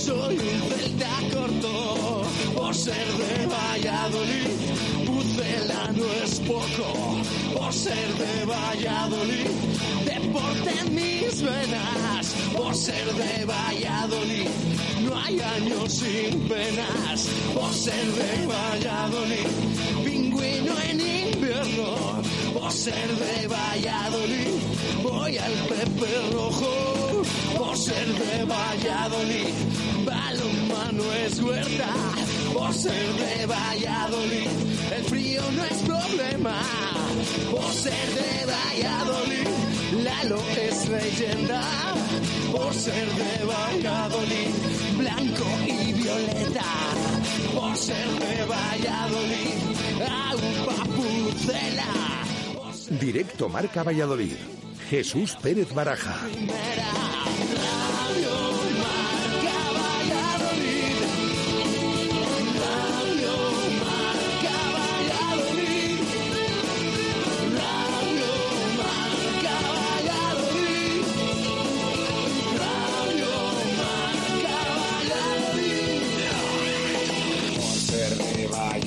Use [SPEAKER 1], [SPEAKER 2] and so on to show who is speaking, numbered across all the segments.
[SPEAKER 1] soy un celta corto. Por ser de Valladolid, Pucela no es poco. Por ser de Valladolid, deporte en mis venas. Por ser de Valladolid, no hay años sin penas. Por ser de Valladolid, pingüino en invierno. Por ser de Valladolid, voy al Pepe Rojo. Por ser de Valladolid, balonmano es huerta. Por ser de Valladolid, el frío no es problema. Por ser de Valladolid, Lalo es leyenda. Por ser de Valladolid, blanco y violeta. Por ser de Valladolid, agua pucela.
[SPEAKER 2] Directo Marca Valladolid. Jesús Pérez Baraja.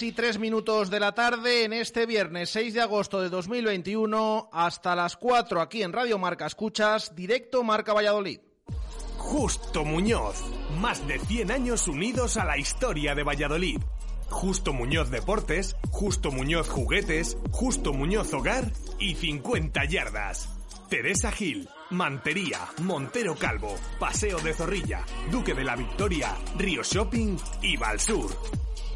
[SPEAKER 3] 3 y 3 minutos de la tarde en este viernes 6 de agosto de 2021 hasta las 4 aquí en Radio Marca Escuchas, directo Marca Valladolid.
[SPEAKER 4] Justo Muñoz. Más de 100 años unidos a la historia de Valladolid. Justo Muñoz Deportes, Justo Muñoz Juguetes, Justo Muñoz Hogar y 50 yardas. Teresa Gil, Mantería, Montero Calvo, Paseo de Zorrilla, Duque de la Victoria, Río Shopping y Valsur.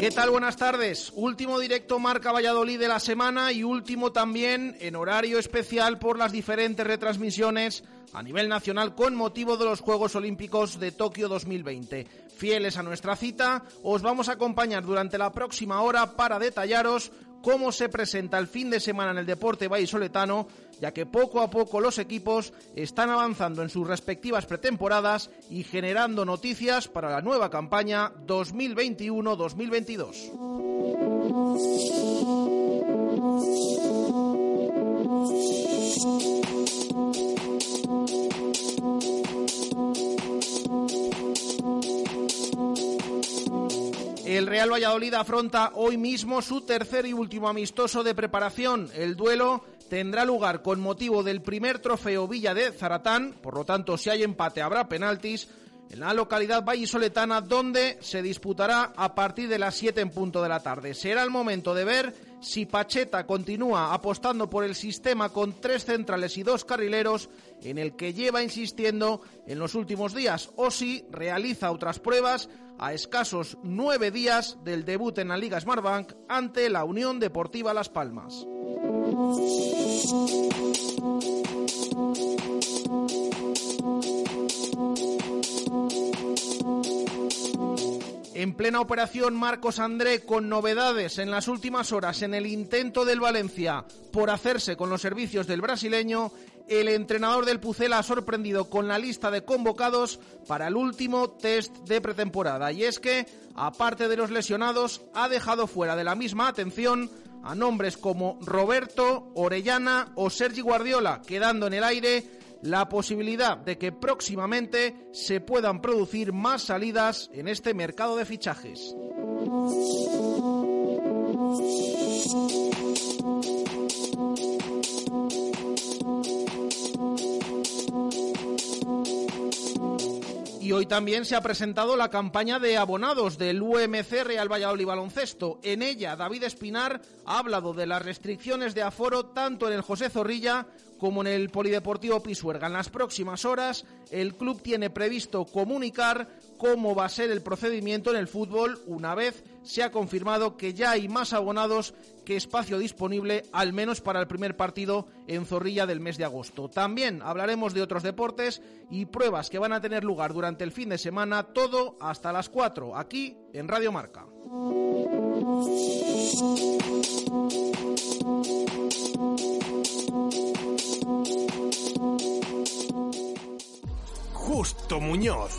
[SPEAKER 3] ¿Qué tal? Buenas tardes. Último directo Marca Valladolid de la semana y último también en horario especial por las diferentes retransmisiones a nivel nacional con motivo de los Juegos Olímpicos de Tokio 2020. Fieles a nuestra cita, os vamos a acompañar durante la próxima hora para detallaros cómo se presenta el fin de semana en el deporte vallisoletano, ya que poco a poco los equipos están avanzando en sus respectivas pretemporadas y generando noticias para la nueva campaña 2022. El Real Valladolid afronta hoy mismo su tercer y último amistoso de preparación. El duelo tendrá lugar con motivo del primer trofeo Villa de Zaratán, por lo tanto si hay empate habrá penaltis en la localidad vallisoletana donde se disputará a partir de las 7 en punto de la tarde. Será el momento de ver si Pacheta continúa apostando por el sistema con tres centrales y dos carrileros en el que lleva insistiendo en los últimos días o si realiza otras pruebas a escasos nueve días del debut en la Liga Smartbank ante la Unión Deportiva Las Palmas. En plena operación Marcos André con novedades en las últimas horas en el intento del Valencia por hacerse con los servicios del brasileño, el entrenador del Pucela ha sorprendido con la lista de convocados para el último test de pretemporada. Y es que, aparte de los lesionados, ha dejado fuera de la misma atención a nombres como Roberto, Orellana o Sergi Guardiola, quedando en el aire la posibilidad de que próximamente se puedan producir más salidas en este mercado de fichajes. Y hoy también se ha presentado la campaña de abonados del UMC Real Valladolid Baloncesto. En ella, David Espinar ha hablado de las restricciones de aforo tanto en el José Zorrilla como en el Polideportivo Pisuerga. En las próximas horas, el club tiene previsto comunicar cómo va a ser el procedimiento en el fútbol una vez se ha confirmado que ya hay más abonados que espacio disponible, al menos para el primer partido en Zorrilla del mes de agosto. También hablaremos de otros deportes y pruebas que van a tener lugar durante el fin de semana, todo hasta las 4, aquí en Radio Marca.
[SPEAKER 4] Justo Muñoz,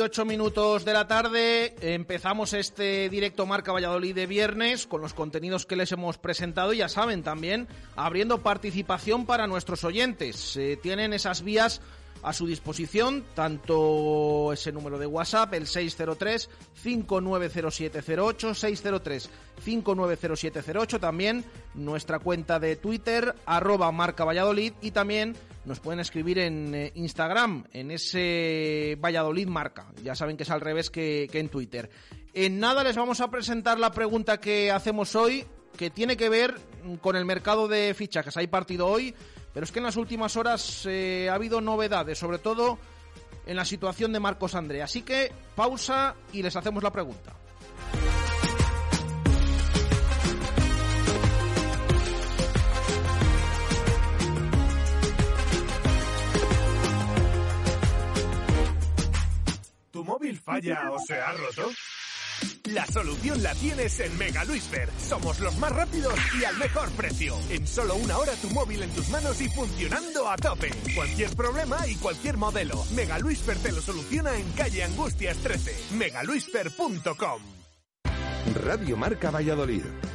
[SPEAKER 3] 3 y 8 minutos de la tarde empezamos este directo Marca Valladolid de viernes con los contenidos que les hemos presentado. Ya saben, también abriendo participación para nuestros oyentes. tienen esas vías a su disposición, tanto ese número de WhatsApp, el 603-590708, 603-590708, también nuestra cuenta de Twitter, arroba marca Valladolid, y también nos pueden escribir en eh, Instagram, en ese Valladolid marca. Ya saben que es al revés que, en Twitter. En nada les vamos a presentar la pregunta que hacemos hoy, que tiene que ver con el mercado de fichajes. Hay partido hoy pero es que en las últimas horas eh, ha habido novedades, sobre todo en la situación de Marcos André. Así que pausa y les hacemos la pregunta.
[SPEAKER 4] ¿Tu móvil falla o se ha roto? La solución la tienes en Mega Luisfer. Somos los más rápidos y al mejor precio. En solo una hora tu móvil en tus manos y funcionando a tope. Cualquier problema y cualquier modelo. Mega Luisfer te lo soluciona en calle Angustias 13. megaluisfer.com
[SPEAKER 2] Radio Marca Valladolid.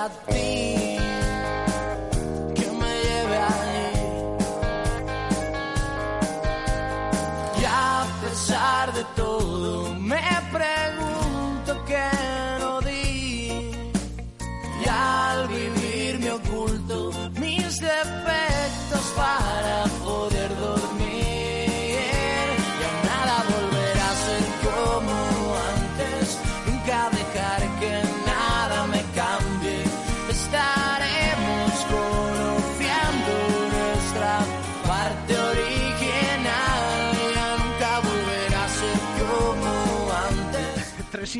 [SPEAKER 1] acerque a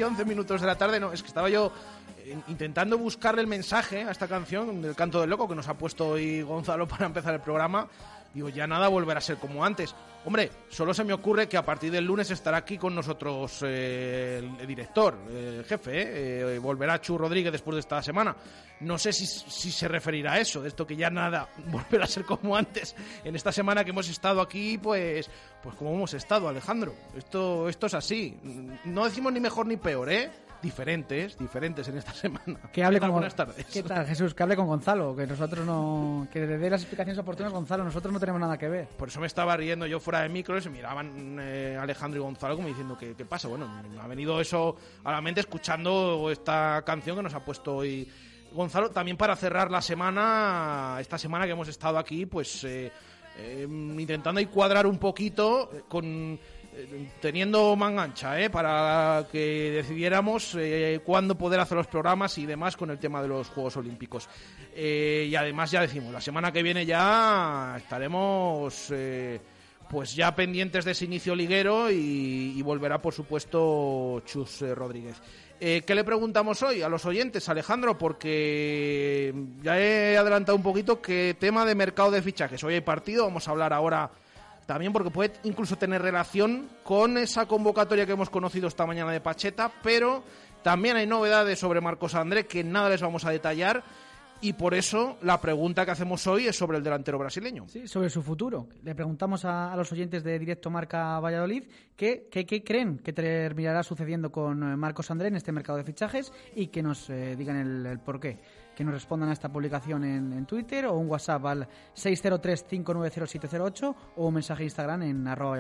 [SPEAKER 1] y
[SPEAKER 3] 11 minutos de la tarde, no, es que estaba yo intentando buscarle el mensaje a esta canción del Canto del Loco que nos ha puesto hoy Gonzalo para empezar el programa. Digo, ya nada volverá a ser como antes. Hombre, solo se me ocurre que a partir del lunes estará aquí con nosotros eh, el director, el jefe, eh, eh, volverá Chu Rodríguez después de esta semana. No sé si, si se referirá a eso, de esto que ya nada volverá a ser como antes. En esta semana que hemos estado aquí, pues, pues como hemos estado, Alejandro. Esto, esto es así. No decimos ni mejor ni peor, ¿eh? Diferentes, diferentes en esta semana.
[SPEAKER 5] Que hable con
[SPEAKER 3] Buenas tardes.
[SPEAKER 5] ¿Qué tal, Jesús? Que hable con Gonzalo, que nosotros no. Que le dé las explicaciones oportunas, Gonzalo. Nosotros no tenemos nada que ver.
[SPEAKER 3] Por eso me estaba riendo yo fuera de micro y se miraban eh, Alejandro y Gonzalo como diciendo ¿qué, qué pasa. Bueno, me ha venido eso a la mente escuchando esta canción que nos ha puesto hoy Gonzalo. También para cerrar la semana, esta semana que hemos estado aquí, pues eh, eh, intentando cuadrar un poquito con teniendo manga ancha, ¿eh? para que decidiéramos eh, cuándo poder hacer los programas y demás con el tema de los Juegos Olímpicos. Eh, y además ya decimos, la semana que viene ya estaremos eh, pues ya pendientes de ese inicio liguero y, y volverá por supuesto Chus Rodríguez. ¿Qué le preguntamos hoy a los oyentes, Alejandro? Porque ya he adelantado un poquito que tema de mercado de fichajes. Hoy hay partido, vamos a hablar ahora también porque puede incluso tener relación con esa convocatoria que hemos conocido esta mañana de Pacheta, pero también hay novedades sobre Marcos André que nada les vamos a detallar y por eso la pregunta que hacemos hoy es sobre el delantero brasileño.
[SPEAKER 5] Sí, sobre su futuro. Le preguntamos a, los oyentes de Directo Marca Valladolid qué, qué creen que terminará sucediendo con eh, Marcos André en este mercado de fichajes y que nos eh, digan el, el por qué. Que nos respondan a esta publicación en, Twitter o un WhatsApp al 603-590-708 o un mensaje de Instagram en arroba.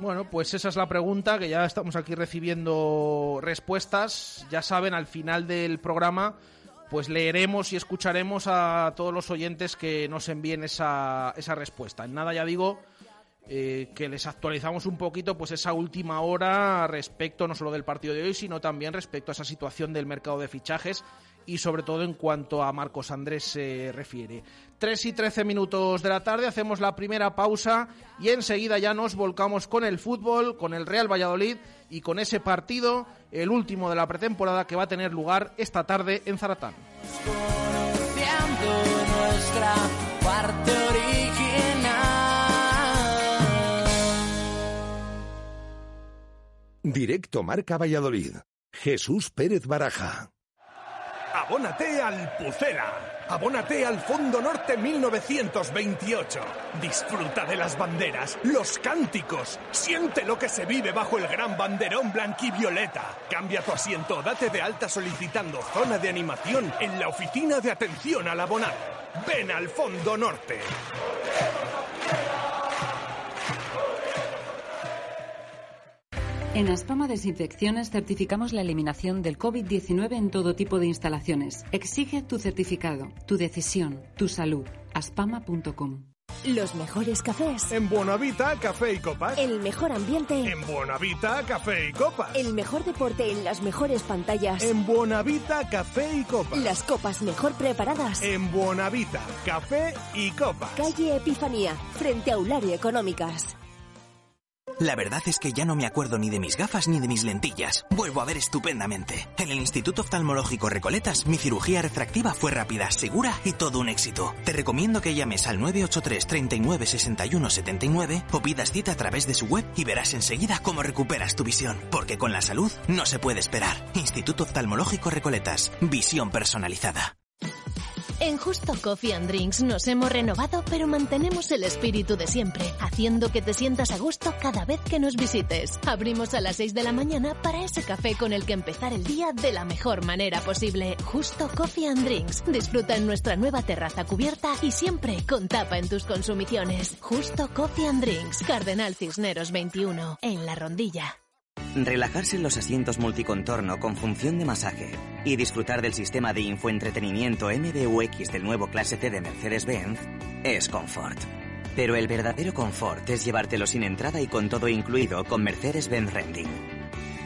[SPEAKER 3] Bueno, pues esa es la pregunta, que ya estamos aquí recibiendo respuestas. Ya saben, al final del programa, pues leeremos y escucharemos a todos los oyentes que nos envíen esa, esa respuesta. En nada, ya digo, eh, que les actualizamos un poquito pues esa última hora respecto no solo del partido de hoy, sino también respecto a esa situación del mercado de fichajes y sobre todo en cuanto a Marcos Andrés se refiere. 3 y 13 minutos de la tarde, hacemos la primera pausa y enseguida ya nos volcamos con el fútbol, con el Real Valladolid y con ese partido, el último de la pretemporada que va a tener lugar esta tarde en Zaratán.
[SPEAKER 1] conociendo nuestra parte original.
[SPEAKER 2] Directo Marca Valladolid. Jesús Pérez Baraja.
[SPEAKER 4] Abónate al Pucela. Abónate al Fondo Norte 1928. Disfruta de las banderas, los cánticos. Siente lo que se vive bajo el gran banderón blanquivioleta. Cambia tu asiento, date de alta solicitando zona de animación en la oficina de atención al abonado. ven al Fondo Norte.
[SPEAKER 6] En Aspama Desinfecciones certificamos la eliminación del COVID-19 en todo tipo de instalaciones. Exige tu certificado, tu decisión, tu salud. aspama.com.
[SPEAKER 7] Los mejores cafés.
[SPEAKER 4] En Buenavita, café y copas.
[SPEAKER 7] El mejor ambiente.
[SPEAKER 4] En Buenavita, café y copas.
[SPEAKER 7] El mejor deporte en las mejores pantallas.
[SPEAKER 4] En Buenavita, café y copas.
[SPEAKER 7] Las copas mejor preparadas.
[SPEAKER 4] En Buenavita, café y copas.
[SPEAKER 7] Calle Epifanía, frente a Eulario Económicas.
[SPEAKER 8] La verdad es que ya no me acuerdo ni de mis gafas ni de mis lentillas. Vuelvo a ver estupendamente. En el Instituto Oftalmológico Recoletas, mi cirugía refractiva fue rápida, segura y todo un éxito. Te recomiendo que llames al 983 39 61 79 o pidas cita a través de su web y verás enseguida cómo recuperas tu visión. Porque con la salud no se puede esperar. Instituto Oftalmológico Recoletas. Visión personalizada.
[SPEAKER 9] En Justo Coffee and Drinks nos hemos renovado, pero mantenemos el espíritu de siempre, haciendo que te sientas a gusto cada vez que nos visites. Abrimos a las 6 de la mañana para ese café con el que empezar el día de la mejor manera posible. Justo Coffee and Drinks. Disfruta en nuestra nueva terraza cubierta y siempre con tapa en tus consumiciones. Justo Coffee and Drinks. Cardenal Cisneros 21, en La Rondilla.
[SPEAKER 10] Relajarse en los asientos multicontorno con función de masaje y disfrutar del sistema de infoentretenimiento MBUX del nuevo Clase C de Mercedes-Benz es confort. Pero el verdadero confort es llevártelo sin entrada y con todo incluido con Mercedes-Benz Renting.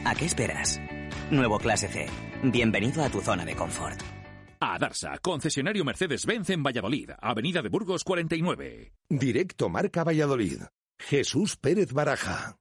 [SPEAKER 10] ¿A qué esperas? Nuevo Clase C. Bienvenido a tu zona de confort.
[SPEAKER 11] A Darsa, concesionario Mercedes-Benz en Valladolid, Avenida de Burgos 49.
[SPEAKER 2] Directo Marca Valladolid. Jesús Pérez Baraja.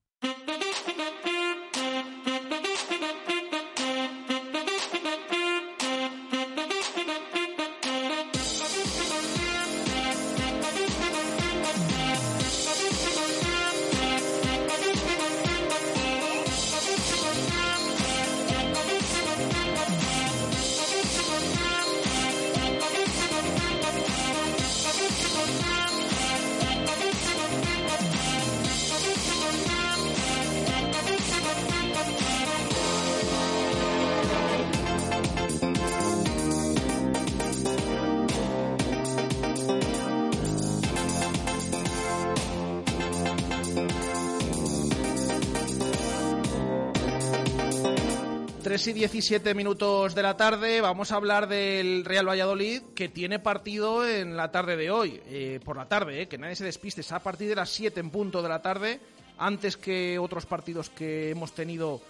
[SPEAKER 3] Tres y 17 minutos de la tarde vamos a hablar del Real Valladolid que tiene partido en la tarde de hoy, eh, por la tarde, eh, que nadie se despiste, es a partir de las 7 en punto de la tarde, antes que otros partidos que hemos tenido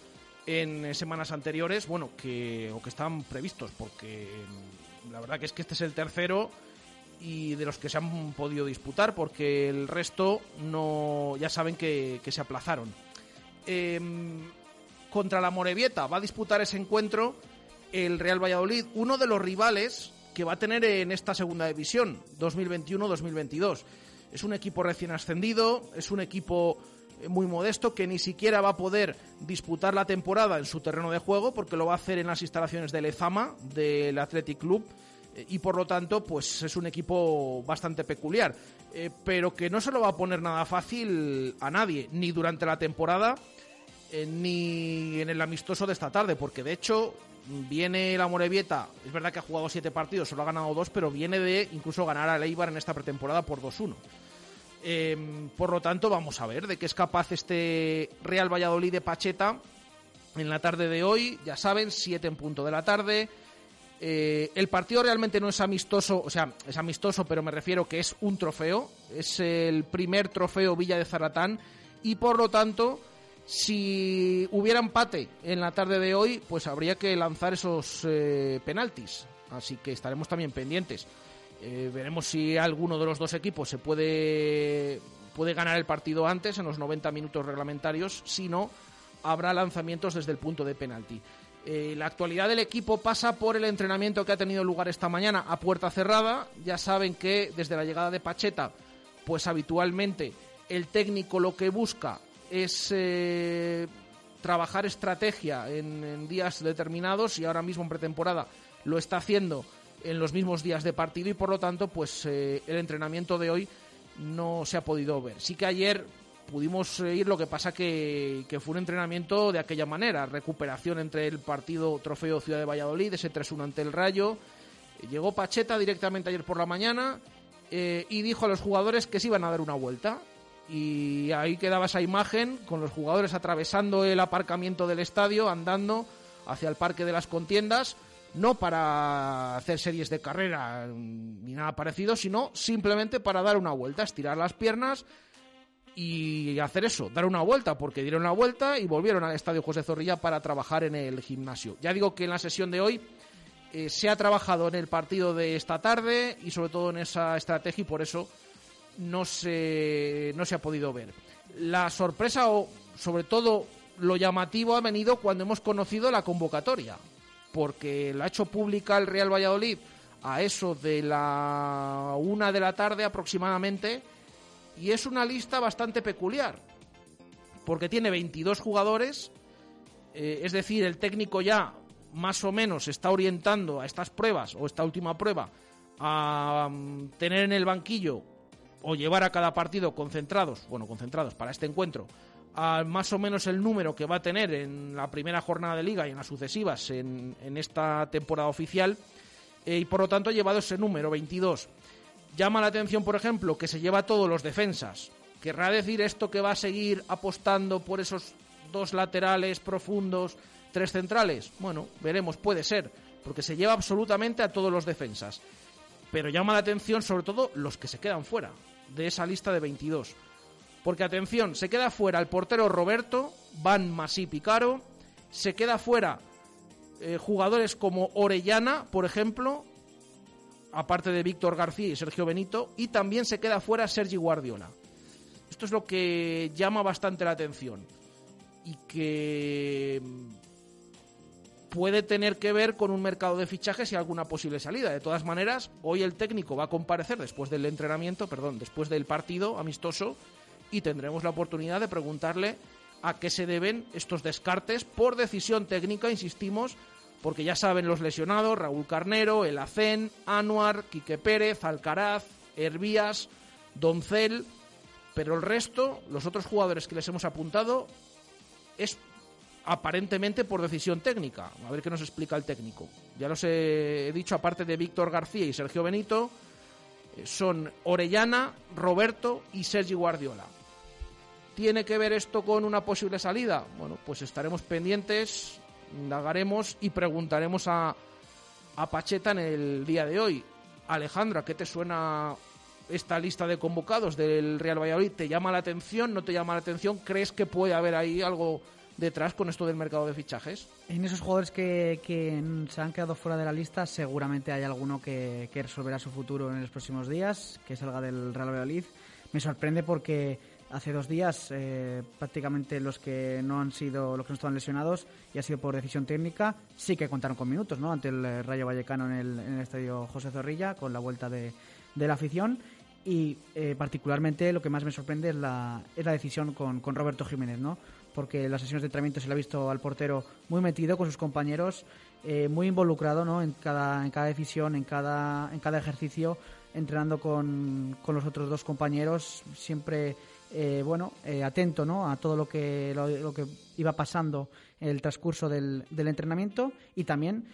[SPEAKER 3] en eh, semanas anteriores, bueno, que o que están previstos, porque mm, la verdad que es que este es el tercero y de los que se han podido disputar, porque el resto no ya saben que, que se aplazaron. Em, contra la Morevieta va a disputar ese encuentro el Real Valladolid, uno de los rivales que va a tener en esta segunda división 2021-2022. Es un equipo recién ascendido, es un equipo eh, muy modesto que ni siquiera va a poder disputar la temporada en su terreno de juego porque lo va a hacer en las instalaciones del Ezama, del Athletic Club eh, y por lo tanto pues es un equipo bastante peculiar eh, pero que no se lo va a poner nada fácil a nadie ni durante la temporada ni en el amistoso de esta tarde, porque de hecho viene la Morevieta, es verdad que ha jugado siete partidos, solo ha ganado dos, pero viene de incluso ganar a Eibar en esta pretemporada por 2-1. Em, por lo tanto, vamos a ver de qué es capaz este Real Valladolid de Pacheta en la tarde de hoy. Ya saben, 7 en punto de la tarde. Eh, el partido realmente no es amistoso, o sea, es amistoso, pero me refiero que es un trofeo. Es el primer trofeo Villa de Zaratán y por lo tanto si hubiera empate en la tarde de hoy, pues habría que lanzar esos eh, penaltis. Así que estaremos también pendientes. Eh, veremos si alguno de los dos equipos se puede, puede ganar el partido antes, en los 90 minutos reglamentarios. Si no, habrá lanzamientos desde el punto de penalti. Eh, la actualidad del equipo pasa por el entrenamiento que ha tenido lugar esta mañana a puerta cerrada. Ya saben que desde la llegada de Pacheta, pues habitualmente el técnico lo que busca es eh, trabajar estrategia en, días determinados y ahora mismo en pretemporada lo está haciendo en los mismos días de partido y por lo tanto pues eh, el entrenamiento de hoy no se ha podido ver. Sí que ayer pudimos ir, lo que pasa que, que fue un entrenamiento de aquella manera, recuperación entre el partido Trofeo Ciudad de Valladolid, ese 3-1 ante el Rayo, Llegó Pacheta directamente ayer por la mañana eh, y dijo a los jugadores que se iban a dar una vuelta. Y ahí quedaba esa imagen con los jugadores atravesando el aparcamiento del estadio, andando hacia el Parque de las Contiendas, no para hacer series de carrera ni nada parecido, sino simplemente para dar una vuelta, estirar las piernas y hacer eso, dar una vuelta, porque dieron una vuelta y volvieron al Estadio José Zorrilla para trabajar en el gimnasio. Ya digo que en la sesión de hoy eh, se ha trabajado en el partido de esta tarde y sobre todo en esa estrategia y por eso no se, no se ha podido ver. La sorpresa o sobre todo lo llamativo ha venido cuando hemos conocido la convocatoria, porque la ha hecho pública el Real Valladolid a eso de la una de la tarde aproximadamente y es una lista bastante peculiar, porque tiene 22 jugadores, eh, es decir, el técnico ya más o menos está orientando a estas pruebas o esta última prueba a mm, tener en el banquillo o llevar a cada partido concentrados, bueno, concentrados para este encuentro, a más o menos el número que va a tener en la primera jornada de liga y en las sucesivas en, esta temporada oficial, eh, y por lo tanto llevado ese número, 22. Llama la atención, por ejemplo, que se lleva todos los defensas. ¿Querrá decir esto que va a seguir apostando por esos dos laterales profundos, tres centrales? Bueno, veremos, puede ser, porque se lleva absolutamente a todos los defensas. Pero llama la atención sobre todo los que se quedan fuera de esa lista de 22. Porque atención, se queda fuera el portero Roberto, Van Masí Picaro, se queda fuera eh, jugadores como Orellana, por ejemplo, aparte de Víctor García y Sergio Benito, y también se queda fuera Sergi Guardiola. Esto es lo que llama bastante la atención y que puede tener que ver con un mercado de fichajes y alguna posible salida. De todas maneras, hoy el técnico va a comparecer después del entrenamiento, perdón, después del partido amistoso y tendremos la oportunidad de preguntarle a qué se deben estos descartes por decisión técnica, insistimos, porque ya saben los lesionados, Raúl Carnero, El Acén, Anuar, Quique Pérez, Alcaraz, Hervías, Doncel, pero el resto, los otros jugadores que les hemos apuntado, es aparentemente por decisión técnica. A ver qué nos explica el técnico. Ya los he dicho, aparte de Víctor García y Sergio Benito, eh, son Orellana, Roberto y Sergi Guardiola. ¿Tiene que ver esto con una posible salida? Bueno, pues estaremos pendientes indagaremos y preguntaremos a, a Pacheta en el día de hoy. Alejandra, ¿qué te suena esta lista de convocados del Real Valladolid? ¿Te llama la atención? ¿No te llama la atención? ¿Crees que puede haber ahí algo detrás con esto del mercado de fichajes?
[SPEAKER 5] En esos jugadores que, que se han quedado fuera de la lista, seguramente hay alguno que, que resolverá su futuro en los próximos días, que salga del Real Valladolid. Me sorprende porque hace dos días eh, prácticamente los que no han sido los que no estaban lesionados y ha sido por decisión técnica sí que contaron con minutos no ante el eh, Rayo Vallecano en el, en el estadio José Zorrilla con la vuelta de, de la afición y eh, particularmente lo que más me sorprende es la, es la decisión con, con Roberto Jiménez no porque las sesiones de entrenamiento se le ha visto al portero muy metido con sus compañeros muy involucrado ¿no? en cada en cada decisión en cada en cada ejercicio entrenando con, con los otros dos compañeros siempre eh, bueno, eh, atento ¿no? a todo lo que, lo, que iba pasando en el transcurso del, del entrenamiento y también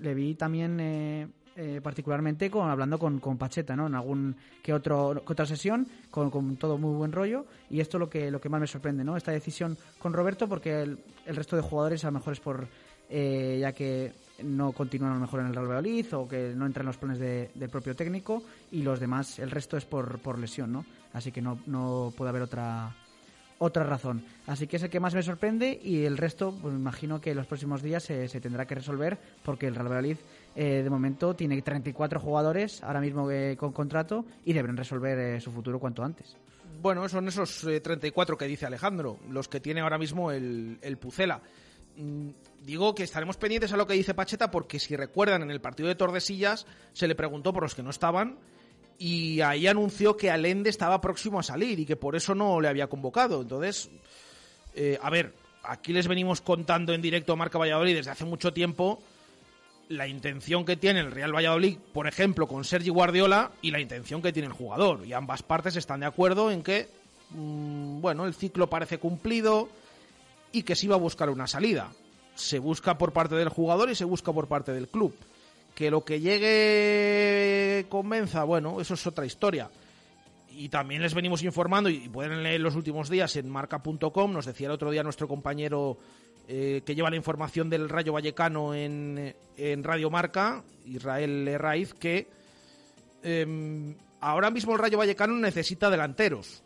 [SPEAKER 5] le vi también eh, particularmente con, hablando con, con, Pacheta ¿no? en algún que, otro, otra sesión con, con, todo muy buen rollo y esto es lo que, lo que más me sorprende, ¿no? esta decisión con Roberto porque el, el resto de jugadores a lo mejor es por ya que no continúan a lo mejor en el Real Valladolid o que no entran en los planes del propio técnico y los demás, el resto es por, por lesión, ¿no? Así que no, no puede haber otra otra razón. Así que es el que más me sorprende y el resto, pues me imagino que en los próximos días se, se tendrá que resolver porque el Real Valladolid eh, de momento tiene 34 jugadores ahora mismo eh, con contrato y deben resolver eh, su futuro cuanto antes.
[SPEAKER 3] Bueno, son esos 34 que dice Alejandro, los que tiene ahora mismo el, el Pucela. Mm, digo que estaremos pendientes a lo que dice Pacheta porque si recuerdan en el partido de Tordesillas se le preguntó por los que no estaban y ahí anunció que Alende estaba próximo a salir y que por eso no le había convocado. Entonces, a ver, aquí les venimos contando en directo a Marca Valladolid desde hace mucho tiempo la intención que tiene el Real Valladolid, por ejemplo, con Sergi Guardiola y la intención que tiene el jugador. Y ambas partes están de acuerdo en que, mm, bueno, el ciclo parece cumplido y que se iba a buscar una salida. Se busca por parte del jugador y se busca por parte del club. Que lo que llegue convenza, bueno, eso es otra historia. Y también les venimos informando, y pueden leer los últimos días en marca.com, nos decía el otro día nuestro compañero eh, que lleva la información del Rayo Vallecano en, Radio Marca, Israel Raiz, que em, ahora mismo el Rayo Vallecano necesita delanteros.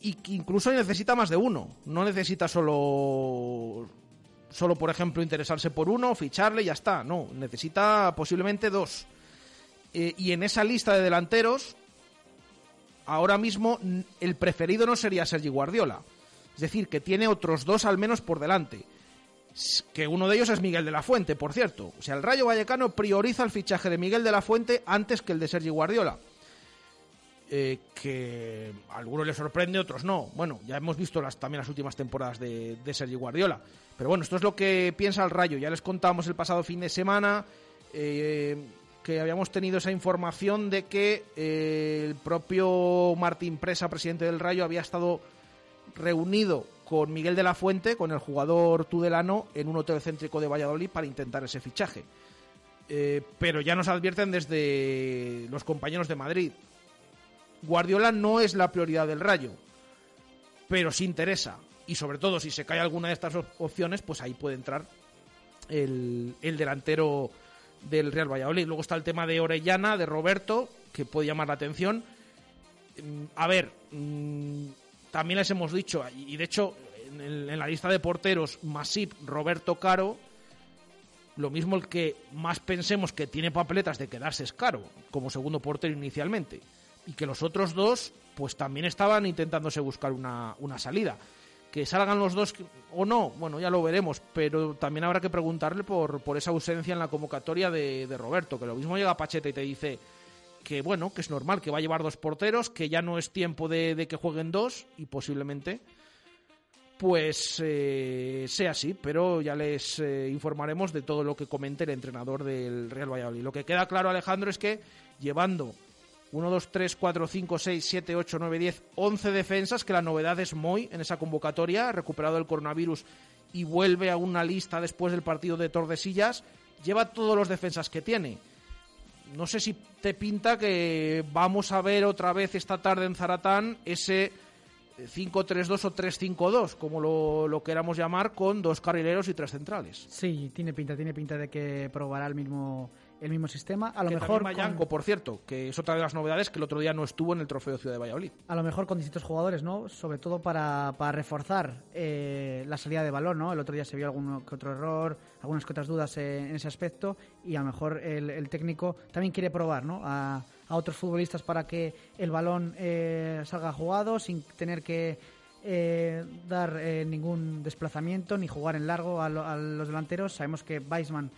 [SPEAKER 3] Y que incluso necesita más de uno. No necesita solo solo, por ejemplo, interesarse por uno, ficharle y ya está. No, necesita posiblemente dos. Eh, y en esa lista de delanteros, ahora mismo el preferido no sería Sergi Guardiola. Es decir, que tiene otros dos al menos por delante. Que uno de ellos es Miguel de la Fuente, por cierto. O sea, el Rayo Vallecano prioriza el fichaje de Miguel de la Fuente antes que el de Sergi Guardiola. Eh, que a algunos les sorprende, otros no. Bueno, ya hemos visto las, también las últimas temporadas de, de Sergi Guardiola. Pero bueno, esto es lo que piensa el Rayo. Ya les contamos el pasado fin de semana eh, que habíamos tenido esa información de que eh, el propio Martín Presa, presidente del Rayo, había estado reunido con Miguel de la Fuente, con el jugador tudelano, en un hotel céntrico de Valladolid para intentar ese fichaje. Eh, pero ya nos advierten desde los compañeros de Madrid. Guardiola no es la prioridad del Rayo, pero sí interesa y sobre todo si se cae alguna de estas opciones, pues ahí puede entrar el, delantero del Real Valladolid. Luego está el tema de Orellana, de Roberto, que puede llamar la atención. Mm, a ver, mm, también les hemos dicho, y de hecho en, la lista de porteros, Masip, Roberto Caro, lo mismo el que más pensemos que tiene papeletas de quedarse es Caro, como segundo portero inicialmente. Y que los otros dos, pues también estaban intentándose buscar una, una salida. Que salgan los dos o no, bueno, ya lo veremos, pero también habrá que preguntarle por, por esa ausencia en la convocatoria de, Roberto, que lo mismo llega Pacheta y te dice que bueno, que es normal, que va a llevar dos porteros, que ya no es tiempo de, que jueguen dos y posiblemente pues eh, sea así, pero ya les eh, informaremos de todo lo que comente el entrenador del Real Valladolid. Lo que queda claro, Alejandro, es que llevando 1, 2, 3, 4, 5, 6, 7, 8, 9, 10, 11 defensas, que la novedad es Moy en esa convocatoria, recuperado el coronavirus y vuelve a una lista después del partido de Tordesillas, lleva todos los defensas que tiene. No sé si te pinta que vamos a ver otra vez esta tarde en Zaratán ese 5-3-2 o 3-5-2, como lo, lo, queramos llamar, con dos carrileros y tres centrales.
[SPEAKER 5] Sí, tiene pinta, tiene pinta de que probará el mismo el mismo sistema. A lo
[SPEAKER 3] que
[SPEAKER 5] mejor.
[SPEAKER 3] Mayanco, por cierto, que es otra de las novedades que el otro día no estuvo en el Trofeo Ciudad de Valladolid.
[SPEAKER 5] A lo mejor con distintos jugadores, ¿no? Sobre todo para, para reforzar eh, la salida de balón, ¿no? El otro día se vio algún que otro error, algunas que otras dudas eh, en ese aspecto y a lo mejor el, técnico también quiere probar, ¿no? A, a, otros futbolistas para que el balón eh, salga jugado sin tener que dar ningún desplazamiento ni jugar en largo a, a los delanteros. Sabemos que Weisman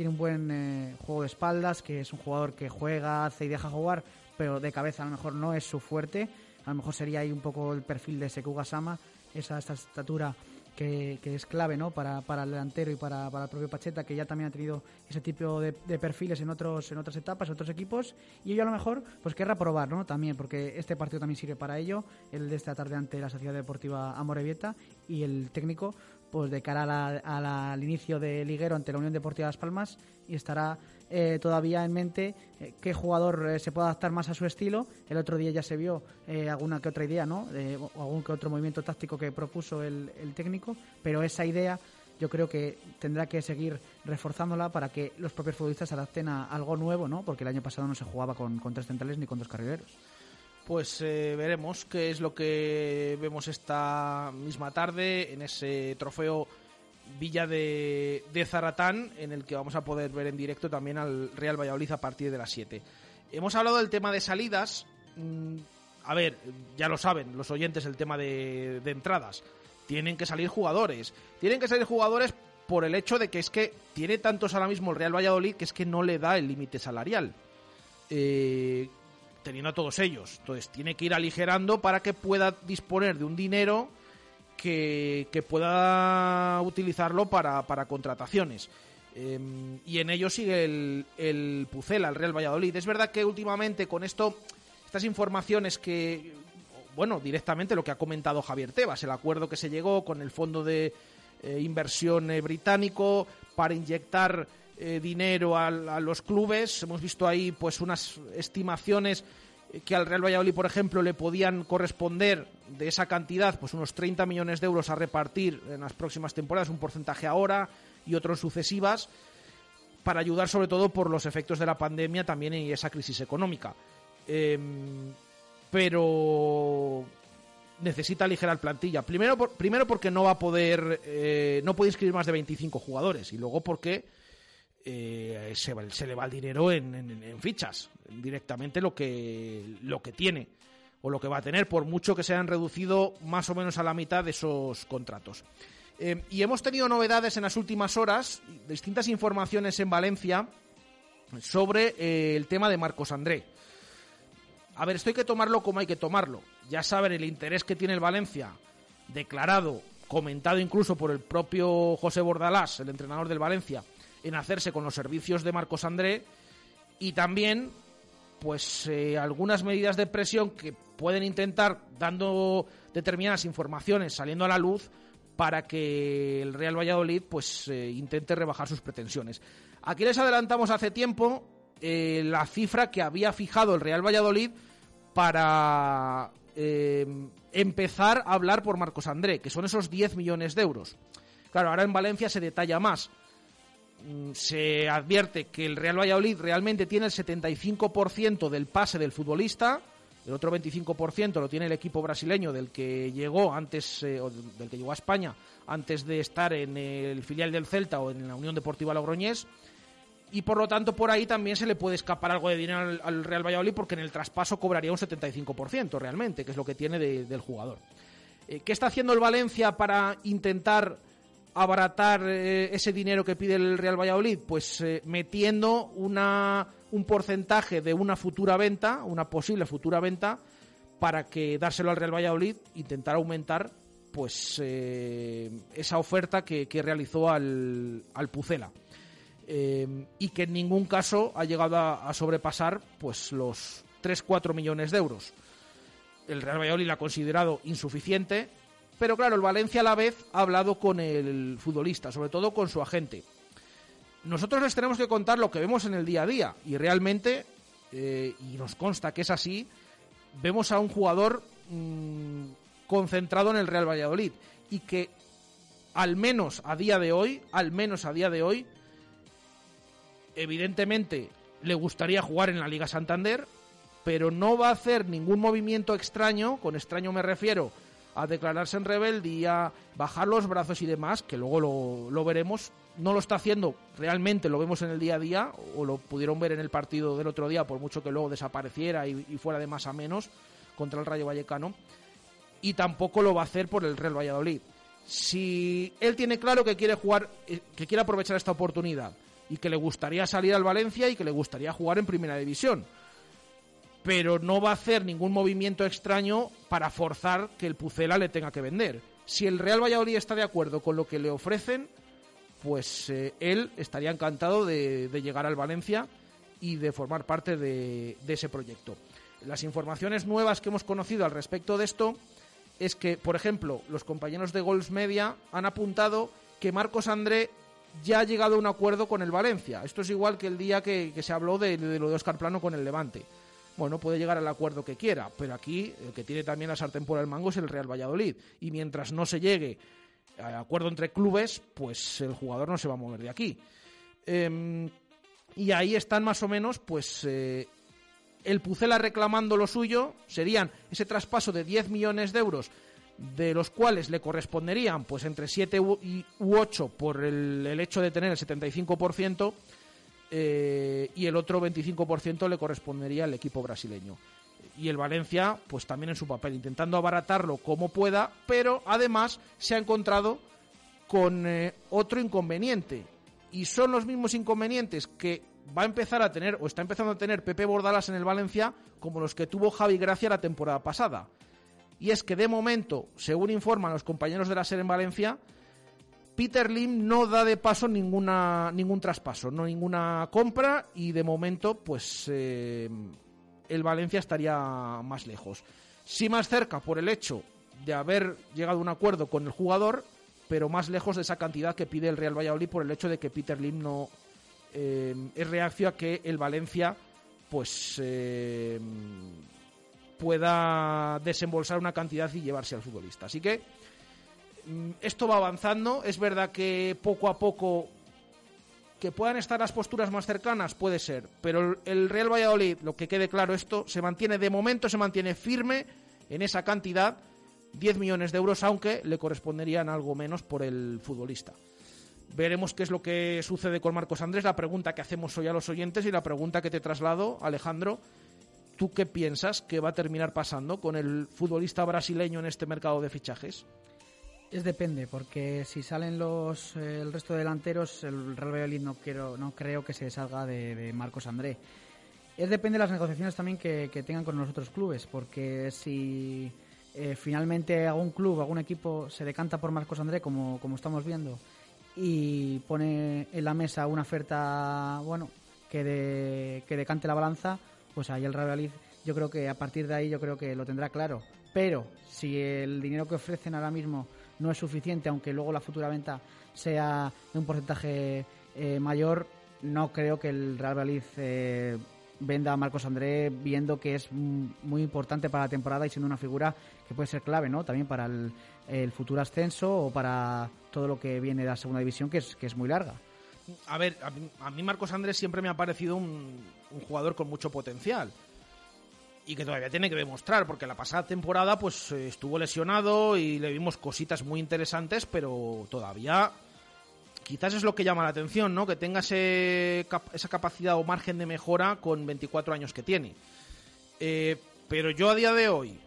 [SPEAKER 5] tiene un buen eh, juego de espaldas, que es un jugador que juega, hace y deja jugar, pero de cabeza a lo mejor no es su fuerte. A lo mejor sería ahí un poco el perfil de Sekuga Sama, esa, esta estatura que, es clave ¿no? para, para el delantero y para, para, el propio Pacheta, que ya también ha tenido ese tipo de, perfiles en otros en otras etapas, en otros equipos, y ello a lo mejor pues querrá probar ¿no? también, porque este partido también sirve para ello, el de esta tarde ante la Sociedad Deportiva Amorebieta, y el técnico pues de cara al inicio de liguero ante la Unión Deportiva Las Palmas y estará eh, todavía en mente eh, qué jugador eh, se puede adaptar más a su estilo. El otro día ya se vio alguna que otra idea, ¿no? o algún que otro movimiento táctico que propuso el, técnico, pero esa idea yo creo que tendrá que seguir reforzándola para que los propios futbolistas se adapten a algo nuevo, ¿no? Porque el año pasado no se jugaba con, con tres centrales ni con dos carrileros
[SPEAKER 3] pues eh, veremos qué es lo que vemos esta misma tarde en ese trofeo Villa de, Zaratán, en el que vamos a poder ver en directo también al Real Valladolid a partir de las 7. Hemos hablado del tema de salidas. Mm, a ver, ya lo saben los oyentes, el tema de, de entradas. Tienen que salir jugadores. Tienen que salir jugadores por el hecho de que es que tiene tantos ahora mismo el Real Valladolid que es que no le da el límite salarial. Eh, teniendo a todos ellos. Entonces tiene que ir aligerando para que pueda disponer de un dinero que, pueda utilizarlo para, contrataciones. Em, y en ello sigue el, el Pucela, el Real Valladolid. Es verdad que últimamente con esto, estas informaciones que, bueno, directamente lo que ha comentado Javier Tebas, el acuerdo que se llegó con el fondo de eh, inversión eh, británico para inyectar eh, dinero a, los clubes. Hemos visto ahí pues unas estimaciones eh, que al Real Valladolid, por ejemplo, le podían corresponder de esa cantidad, pues unos 30 millones de euros a repartir en las próximas temporadas, un porcentaje ahora y otro en sucesivas, para ayudar sobre todo por los efectos de la pandemia también y esa crisis económica. Em, pero necesita aligerar plantilla. Primero, primero porque no va a poder, eh, no puede inscribir más de 25 jugadores y luego porque eh, se, le va el dinero en fichas, directamente lo que, lo que tiene o lo que va a tener, por mucho que se hayan reducido más o menos a la mitad de esos contratos. Eh, y hemos tenido novedades en las últimas horas, distintas informaciones en Valencia sobre eh, el tema de Marcos André. A ver, esto hay que tomarlo como hay que tomarlo. Ya saben el interés que tiene el Valencia, declarado, comentado incluso por el propio José Bordalás, el entrenador del Valencia, en hacerse con los servicios de Marcos André y también pues eh, algunas medidas de presión que pueden intentar dando determinadas informaciones saliendo a la luz para que el Real Valladolid pues eh, intente rebajar sus pretensiones. Aquí les adelantamos hace tiempo eh, la cifra que había fijado el Real Valladolid para empezar a hablar por Marcos André, que son esos 10 millones de euros. Claro, ahora en Valencia se detalla más. Mm, Se advierte que el Real Valladolid realmente tiene el 75% del pase del futbolista, el otro 25% lo tiene el equipo brasileño del que llegó antes, eh, o del que llegó a España antes de estar en el filial del Celta o en la Unión Deportiva Logroñés y por lo tanto por ahí también se le puede escapar algo de dinero al, al Real Valladolid porque en el traspaso cobraría un 75% realmente, que es lo que tiene de- del jugador. Eh, ¿Qué está haciendo el Valencia para intentar abaratar eh, ese dinero que pide el Real Valladolid? Pues eh, metiendo una, un porcentaje de una futura venta, una posible futura venta, para que dárselo al Real Valladolid, intentar aumentar pues eh, esa oferta que, que realizó al, al Pucela. Y que en ningún caso ha llegado a, a sobrepasar pues los 3-4 millones de euros. El Real Valladolid la ha considerado insuficiente, pero claro, el Valencia a la vez ha hablado con el futbolista, sobre todo con su agente. Nosotros les tenemos que contar lo que vemos en el día a día y realmente, eh, y nos consta que es así, vemos a un jugador mm, concentrado en el Real Valladolid y que al menos a día de hoy, al menos a día de hoy, evidentemente le gustaría jugar en la Liga Santander, pero no va a hacer ningún movimiento extraño, con extraño me refiero a declararse en rebeldía, bajar los brazos y demás, que luego lo, lo veremos. No lo está haciendo realmente, lo vemos en el día a día, o lo pudieron ver en el partido del otro día, por mucho que luego desapareciera y, y fuera de más a menos contra el Rayo Vallecano. Y tampoco lo va a hacer por el Real Valladolid. Si él tiene claro que quiere jugar, eh, que quiere aprovechar esta oportunidad y que le gustaría salir al Valencia y que le gustaría jugar en Primera División, pero no va a hacer ningún movimiento extraño para forzar que el Pucela le tenga que vender. Si el Real Valladolid está de acuerdo con lo que le ofrecen, pues eh, él estaría encantado de, llegar al Valencia y de formar parte de, de ese proyecto. Las informaciones nuevas que hemos conocido al respecto de esto es que, por ejemplo, los compañeros de Gols Media han apuntado que Marcos André ya ha llegado a un acuerdo con el Valencia. Esto es igual que el día que, que se habló de, de lo de Oscar Plano con el Levante. Bueno, puede llegar al acuerdo que quiera, pero aquí el que tiene también la sartén por el mango es el Real Valladolid. Y mientras no se llegue a acuerdo entre clubes, pues el jugador no se va a mover de aquí. Em, y ahí están más o menos, pues eh, el Pucela reclamando lo suyo, serían ese traspaso de 10 millones de euros, de los cuales le corresponderían pues entre 7 u, y- u 8 por el, el hecho de tener el 75%, eh, y el otro 25% le correspondería al equipo brasileño. Y el Valencia, pues también en su papel, intentando abaratarlo como pueda, pero además se ha encontrado con eh, otro inconveniente. Y son los mismos inconvenientes que va a empezar a tener, o está empezando a tener Pepe Bordalas en el Valencia, como los que tuvo Javi Gracia la temporada pasada. Y es que de momento, según informan los compañeros de la SER en Valencia, Peter Lim no da de paso ninguna, ningún traspaso, no ninguna compra y de momento pues eh, el Valencia estaría más lejos. Sí más cerca por el hecho de haber llegado a un acuerdo con el jugador, pero más lejos de esa cantidad que pide el Real Valladolid por el hecho de que Peter Lim no eh, es reaccio a que el Valencia pues eh, pueda desembolsar una cantidad y llevarse al futbolista. Así que esto va avanzando. Es verdad que poco a poco que puedan estar las posturas más cercanas, puede ser. Pero el Real Valladolid, lo que quede claro, esto se mantiene de momento, se mantiene firme en esa cantidad, 10 millones de euros, aunque le corresponderían algo menos por el futbolista. Veremos qué es lo que sucede con Marcos Andrés, la pregunta que hacemos hoy a los oyentes y la pregunta que te traslado, Alejandro. ¿Tú qué piensas que va a terminar pasando con el futbolista brasileño en este mercado de fichajes?
[SPEAKER 5] Es depende, porque si salen los eh, el resto de delanteros, el Real Valladolid no quiero, no creo que se salga de, Marcos André. Es depende de las negociaciones también que, que tengan con los otros clubes, porque si eh, finalmente algún club, algún equipo se decanta por Marcos André, como, como estamos viendo, y pone en la mesa una oferta, bueno, que, de, que decante la balanza, pues ahí el Real Valladolid, yo creo que a partir de ahí yo creo que lo tendrá claro. Pero si el dinero que ofrecen ahora mismo no es suficiente, aunque luego la futura venta sea de un porcentaje eh, mayor, no creo que el Real Valladolid eh, venda a Marcos André viendo que es muy importante para la temporada y siendo una figura que puede ser clave, ¿no? También para el, el futuro ascenso o para todo lo que viene de la segunda división, que es, que es muy larga.
[SPEAKER 3] A ver, a mí, Marcos Andrés siempre me ha parecido un, un, jugador con mucho potencial y que todavía tiene que demostrar, porque la pasada temporada pues estuvo lesionado y le vimos cositas muy interesantes, pero todavía quizás es lo que llama la atención, ¿no? Que tenga ese, esa capacidad o margen de mejora con 24 años que tiene. Eh, pero yo a día de hoy,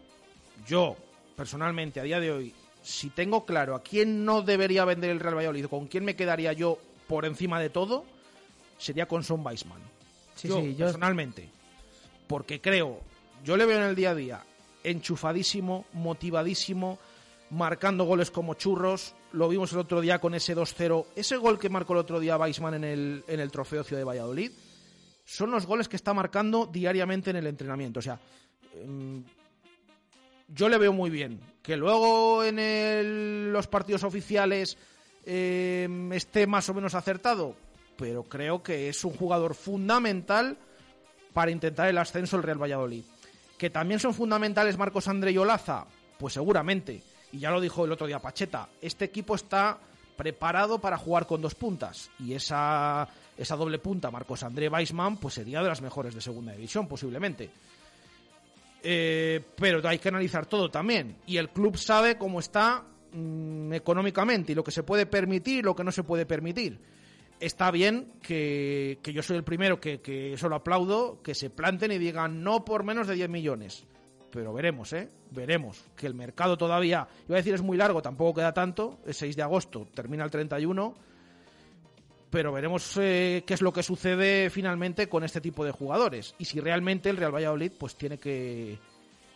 [SPEAKER 3] yo personalmente a día de hoy, si tengo claro a quién no debería vender el Real Valladolid, con quién me quedaría yo por encima de todo, sería con Son Weisman.
[SPEAKER 5] Sí,
[SPEAKER 3] yo,
[SPEAKER 5] sí, yo-
[SPEAKER 3] personalmente. Porque creo, yo le veo en el día a día enchufadísimo, motivadísimo, marcando goles como churros. Lo vimos el otro día con ese 2-0. Ese gol que marcó el otro día Weisman en el, en el Trofeo Ciudad de Valladolid son los goles que está marcando diariamente en el entrenamiento. O sea, em, yo le veo muy bien. Que luego en los partidos oficiales em, esté más o menos acertado, pero creo que es un jugador fundamental para intentar el ascenso el Real Valladolid. Que también son fundamentales Marcos André y Olaza, pues seguramente. Y ya lo dijo el otro día Pacheta, este equipo está preparado para jugar con dos puntas. Y esa, esa doble punta, Marcos André Weisman, pues sería de las mejores de segunda división, posiblemente. Eh, pero hay que analizar todo también. Y el club sabe cómo está mm, económicamente y lo que se puede permitir y lo que no se puede permitir. Está bien que, que yo soy el primero que, que eso lo aplaudo, que se planten y digan no por menos de 10 millones. Pero veremos, ¿eh? Veremos. Que el mercado todavía, iba a decir es muy largo, tampoco queda tanto. Es 6 de agosto, termina el 31 pero veremos eh, qué es lo que sucede finalmente con este tipo de jugadores y si realmente el Real Valladolid pues tiene que,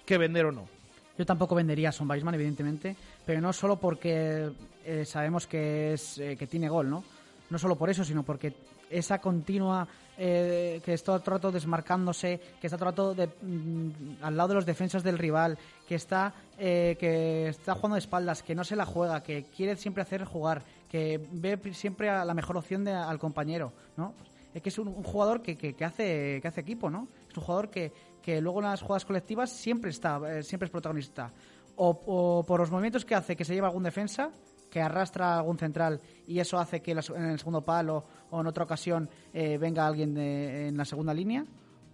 [SPEAKER 3] que vender o no.
[SPEAKER 5] Yo tampoco vendería a Son Weisman, evidentemente, pero no solo porque eh, sabemos que, es, eh, que tiene gol, ¿no? No solo por eso, sino porque esa continua eh, que está todo el rato desmarcándose, que está todo el rato de, mm, al lado de los defensas del rival, que está, eh, que está jugando de espaldas, que no se la juega, que quiere siempre hacer jugar, que ve siempre a la mejor opción de- al compañero, ¿no? Es que es un, jugador que, que- que hace, que hace equipo, ¿no? Es un jugador que, que luego en las jugadas colectivas siempre está, eh, siempre es protagonista. O, o por los movimientos que hace, que se lleva algún defensa, que arrastra a algún central y eso hace que en el segundo palo o en otra ocasión eh, venga alguien de- en la segunda línea,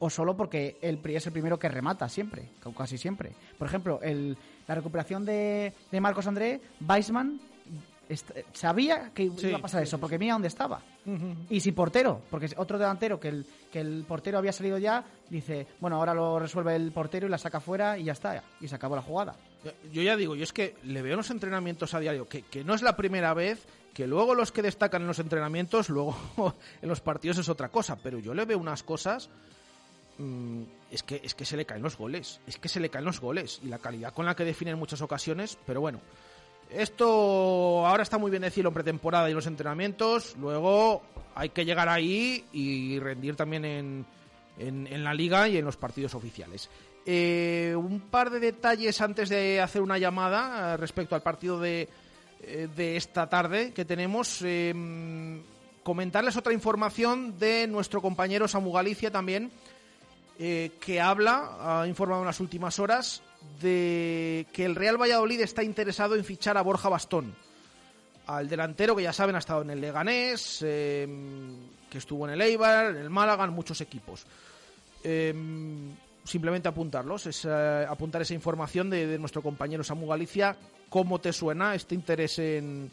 [SPEAKER 5] o solo porque él pri- es el primero que remata siempre, casi siempre. Por ejemplo, el- la recuperación de, de Marcos André, Weisman sabía que
[SPEAKER 3] Sí,
[SPEAKER 5] iba a pasar eso, porque mira dónde estaba. Y sin portero, porque es otro delantero que el, que el portero había salido ya, dice, bueno, ahora lo resuelve el portero y la saca fuera y ya está, y se acabó la jugada.
[SPEAKER 3] Yo ya digo, yo es que le veo en los entrenamientos a diario, que, que no es la primera vez, que luego los que destacan en los entrenamientos, luego en los partidos es otra cosa, pero yo le veo unas cosas, mm, es, que, es que se le caen los goles, es que se le caen los goles, y la calidad con la que define en muchas ocasiones, pero bueno, esto ahora está muy bien decirlo en pretemporada y los entrenamientos, luego hay que llegar ahí y rendir también en, en, la liga y en los partidos oficiales. Eh, un par de detalles antes de hacer una llamada eh, respecto al partido de, eh, de esta tarde que tenemos. Eh, comentarles otra información de nuestro compañero Samu Galicia también, que habla, ha informado en las últimas horas, de que el Real Valladolid está interesado en fichar a Borja Bastón, al delantero que ya saben ha estado en el Leganés, eh, que estuvo en el Eibar, en el Málaga, en muchos equipos. Eh, simplemente apuntarlos, es apuntar esa información de, de nuestro compañero Samu Galicia. ¿Cómo te suena este interés en,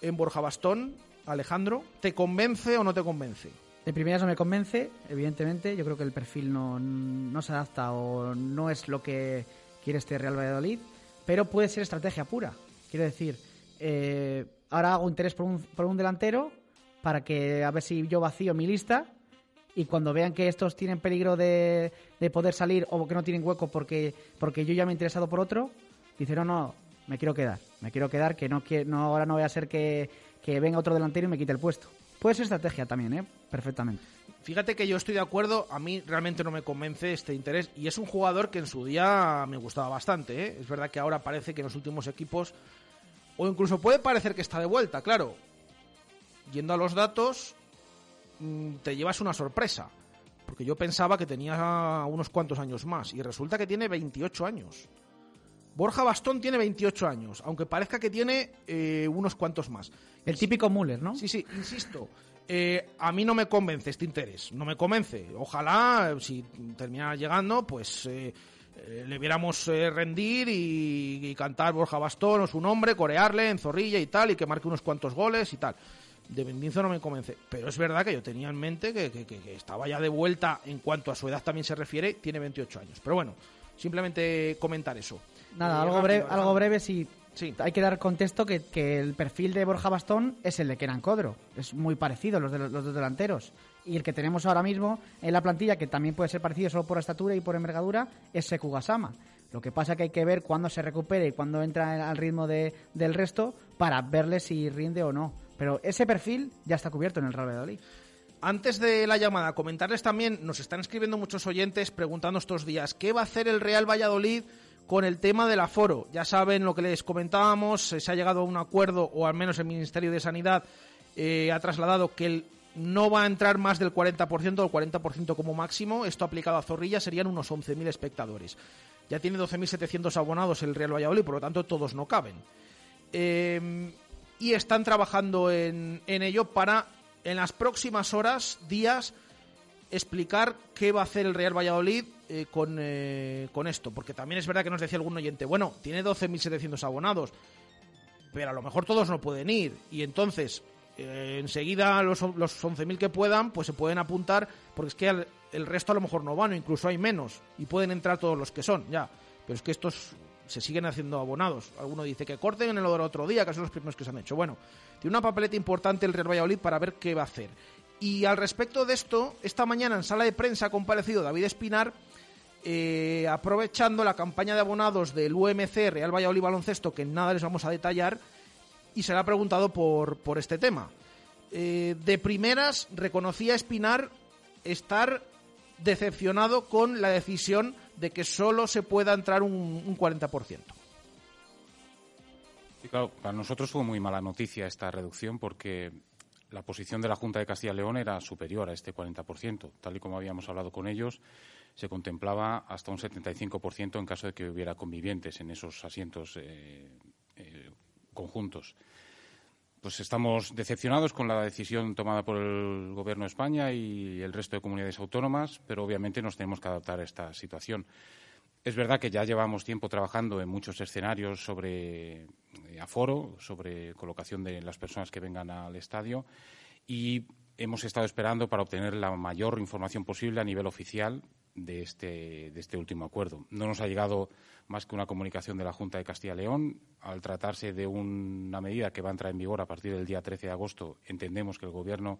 [SPEAKER 3] en Borja Bastón, Alejandro? ¿Te convence o no te convence?
[SPEAKER 5] De primeras no me convence, evidentemente. Yo creo que el perfil no, no se adapta o no es lo que quiere este Real Valladolid, pero puede ser estrategia pura. Quiero decir, eh, ahora hago interés por un, por un delantero para que a ver si yo vacío mi lista y cuando vean que estos tienen peligro de, de poder salir o que no tienen hueco porque, porque yo ya me he interesado por otro, dicen, no, no, me quiero quedar, me quiero quedar, que no, no ahora no voy a ser que, que venga otro delantero y me quite el puesto. Puede ser estrategia también, ¿eh? Perfectamente.
[SPEAKER 3] Fíjate que yo estoy de acuerdo, a mí realmente no me convence este interés y es un jugador que en su día me gustaba bastante. ¿eh? Es verdad que ahora parece que en los últimos equipos, o incluso puede parecer que está de vuelta, claro. Yendo a los datos, mm, te llevas una sorpresa, porque yo pensaba que tenía unos cuantos años más y resulta que tiene 28 años. Borja Bastón tiene 28 años, aunque parezca que tiene eh, unos cuantos más.
[SPEAKER 5] El típico Müller, ¿no?
[SPEAKER 3] Sí, sí, insisto. Eh, a mí no me convence este interés, no me convence. Ojalá, si termina llegando, pues eh, eh, le viéramos eh, rendir y, y cantar Borja Bastón o su nombre, corearle en Zorrilla y tal, y que marque unos cuantos goles y tal. De Bendinzo no me convence, pero es verdad que yo tenía en mente que, que- que- que estaba ya de vuelta en cuanto a su edad también se refiere, tiene 28 años. Pero bueno, simplemente comentar eso.
[SPEAKER 5] Nada,
[SPEAKER 3] Eh,
[SPEAKER 5] algo,
[SPEAKER 3] rápido,
[SPEAKER 5] breve, algo breve, sí. Hay que dar contexto que, que el perfil de Borja Bastón es el de Kenan Codro. Es muy parecido los, de los, dos delanteros. Y el que tenemos ahora mismo en la plantilla, que también puede ser parecido solo por estatura y por envergadura, es Seku Gasama. Lo que pasa que hay que ver cuándo se recupere y cuándo entra al ritmo de- del resto para verle si rinde o no. Pero ese perfil ya está cubierto en el Real Valladolid.
[SPEAKER 3] Antes de la llamada, comentarles también, nos están escribiendo muchos oyentes preguntando estos días, ¿qué va a hacer el Real Valladolid con el tema del aforo? Ya saben lo que les comentábamos, eh, se ha llegado a un acuerdo, o al menos el Ministerio de Sanidad eh, ha trasladado que no va a entrar más del 40%, el 40% como máximo. Esto aplicado a Zorrilla serían unos 11.000 espectadores. Ya tiene 12.700 abonados el Real Valladolid, por lo tanto todos no caben. Eh, y están trabajando en, en ello para en las próximas horas, días, explicar qué va a hacer el Real Valladolid eh, con, eh, con esto. Porque también es verdad que nos decía algún oyente, bueno, tiene 12.700 abonados, pero a lo mejor todos no pueden ir. Y entonces, eh, enseguida los, los 11.000 que puedan, pues se pueden apuntar, porque es que el, el resto a lo mejor no van, o incluso hay menos, y pueden entrar todos los que son, ya. Pero es que estos se siguen haciendo abonados. Alguno dice que corten en el otro día, que son los primeros que se han hecho. Bueno, tiene una papeleta importante el Real Valladolid para ver qué va a hacer. Y al respecto de esto, esta mañana en sala de prensa ha comparecido David Espinar, eh, aprovechando la campaña de abonados del UMC Real Valladolid Baloncesto, que nada les vamos a detallar, y se le ha preguntado por, por este tema. Eh, de primeras, reconocía Espinar estar decepcionado con la decisión de que solo se pueda entrar un, un 40%.
[SPEAKER 12] Y claro, para nosotros fue muy mala noticia esta reducción porque la posición de la Junta de Castilla y León era superior a este 40%. Tal y como habíamos hablado con ellos, se contemplaba hasta un 75% en caso de que hubiera convivientes en esos asientos eh, eh, conjuntos. Pues estamos decepcionados con la decisión tomada por el Gobierno de España y el resto de comunidades autónomas, pero obviamente nos tenemos que adaptar a esta situación. Es verdad que ya llevamos tiempo trabajando en muchos escenarios sobre eh, aforo, sobre colocación de las personas que vengan al estadio y hemos estado esperando para obtener la mayor información posible a nivel oficial de este, de este último acuerdo. No nos ha llegado más que una comunicación de la Junta de Castilla y León. Al tratarse de una medida que va a entrar en vigor a partir del día 13 de agosto, entendemos que el Gobierno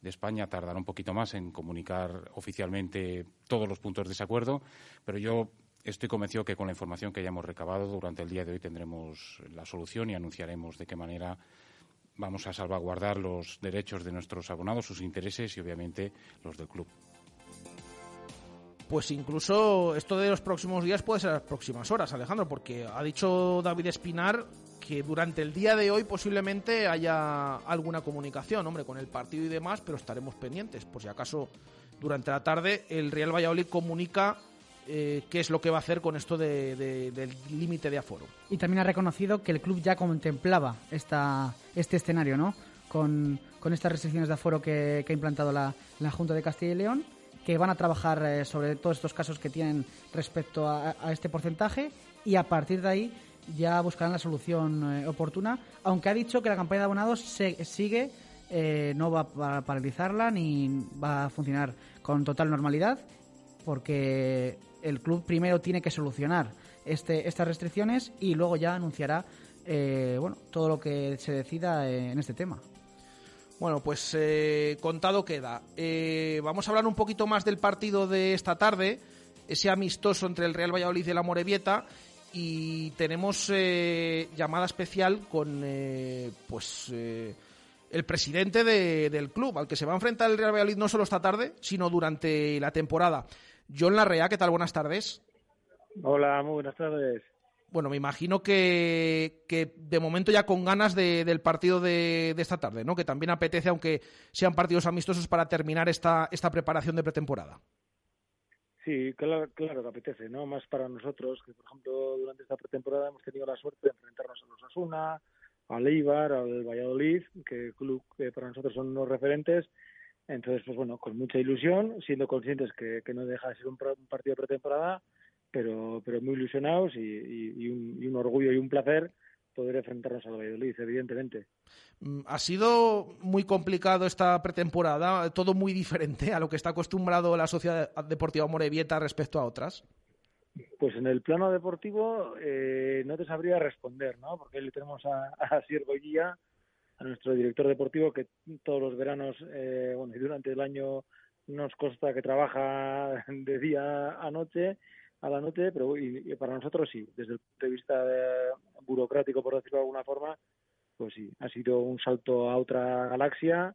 [SPEAKER 12] de España tardará un poquito más en comunicar oficialmente todos los puntos de ese acuerdo, pero yo estoy convencido que con la información que hayamos recabado durante el día de hoy tendremos la solución y anunciaremos de qué manera vamos a salvaguardar los derechos de nuestros abonados, sus intereses y obviamente los del club.
[SPEAKER 3] Pues incluso esto de los próximos días puede ser las próximas horas, Alejandro, porque ha dicho David Espinar que durante el día de hoy posiblemente haya alguna comunicación, hombre, con el partido y demás, pero estaremos pendientes. Por si acaso durante la tarde el Real Valladolid comunica eh, qué es lo que va a hacer con esto del límite de aforo.
[SPEAKER 5] Y también ha reconocido que el club ya contemplaba esta, este escenario, ¿no? Con, estas restricciones de aforo que, ha implantado la, Junta de Castilla y León, que van a trabajar eh, sobre todos estos casos que tienen respecto a, este porcentaje y a partir de ahí ya buscarán la solución eh, oportuna, aunque ha dicho que la campaña de abonados se, sigue, no va a paralizarla ni va a funcionar con total normalidad, porque el club primero tiene que solucionar este, estas restricciones y luego ya anunciará eh, bueno, todo lo que se decida eh, en este tema.
[SPEAKER 3] Bueno, pues eh, contado queda. vamos a hablar un poquito más del partido de esta tarde, ese amistoso entre el Real Valladolid y la Morevieta. Y tenemos llamada especial con pues el presidente del club, al que se va a enfrentar el Real Valladolid no solo esta tarde, sino durante la temporada. John Larrea, ¿qué tal? Buenas tardes.
[SPEAKER 13] Hola, muy buenas tardes.
[SPEAKER 3] Bueno, me imagino que, que de momento ya con ganas del partido de, esta tarde, ¿no? Que también apetece, aunque sean partidos amistosos, para terminar esta, esta preparación de pretemporada.
[SPEAKER 13] Sí, claro, claro que apetece, ¿no? Más para nosotros, que por ejemplo durante esta pretemporada hemos tenido la suerte de enfrentarnos a los Asuna, al Eibar, al Valladolid, que club que para nosotros son unos referentes, entonces, pues bueno, con mucha ilusión, siendo conscientes que, no deja de ser un, partido de pretemporada, pero, pero muy ilusionados y, un, orgullo y un placer poder enfrentarnos al Valladolid, evidentemente.
[SPEAKER 3] Mm, ha sido muy complicado esta pretemporada, todo muy diferente a lo que está acostumbrado la Sociedad Deportiva Morevieta respecto a otras.
[SPEAKER 13] Pues en el plano deportivo eh, no te sabría responder, ¿no? Porque le tenemos a, a Siervo Guía, a nuestro director deportivo que todos los veranos eh, bueno, y durante el año nos consta que trabaja de día a noche a la noche, pero y, para nosotros sí, desde el punto de vista burocrático, por decirlo de alguna forma, pues sí, ha sido un salto a otra galaxia.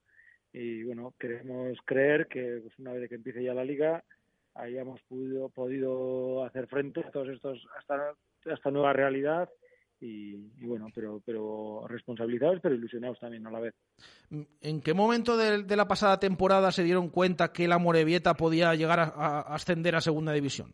[SPEAKER 13] Y bueno, queremos creer que pues una vez que empiece ya la liga hayamos podido, podido hacer frente a todos estos, hasta esta nueva realidad y, bueno, pero, pero responsabilizados, pero ilusionados también a la vez.
[SPEAKER 3] ¿En qué momento de, la pasada temporada se dieron cuenta que la Morevieta podía llegar a, ascender a segunda división?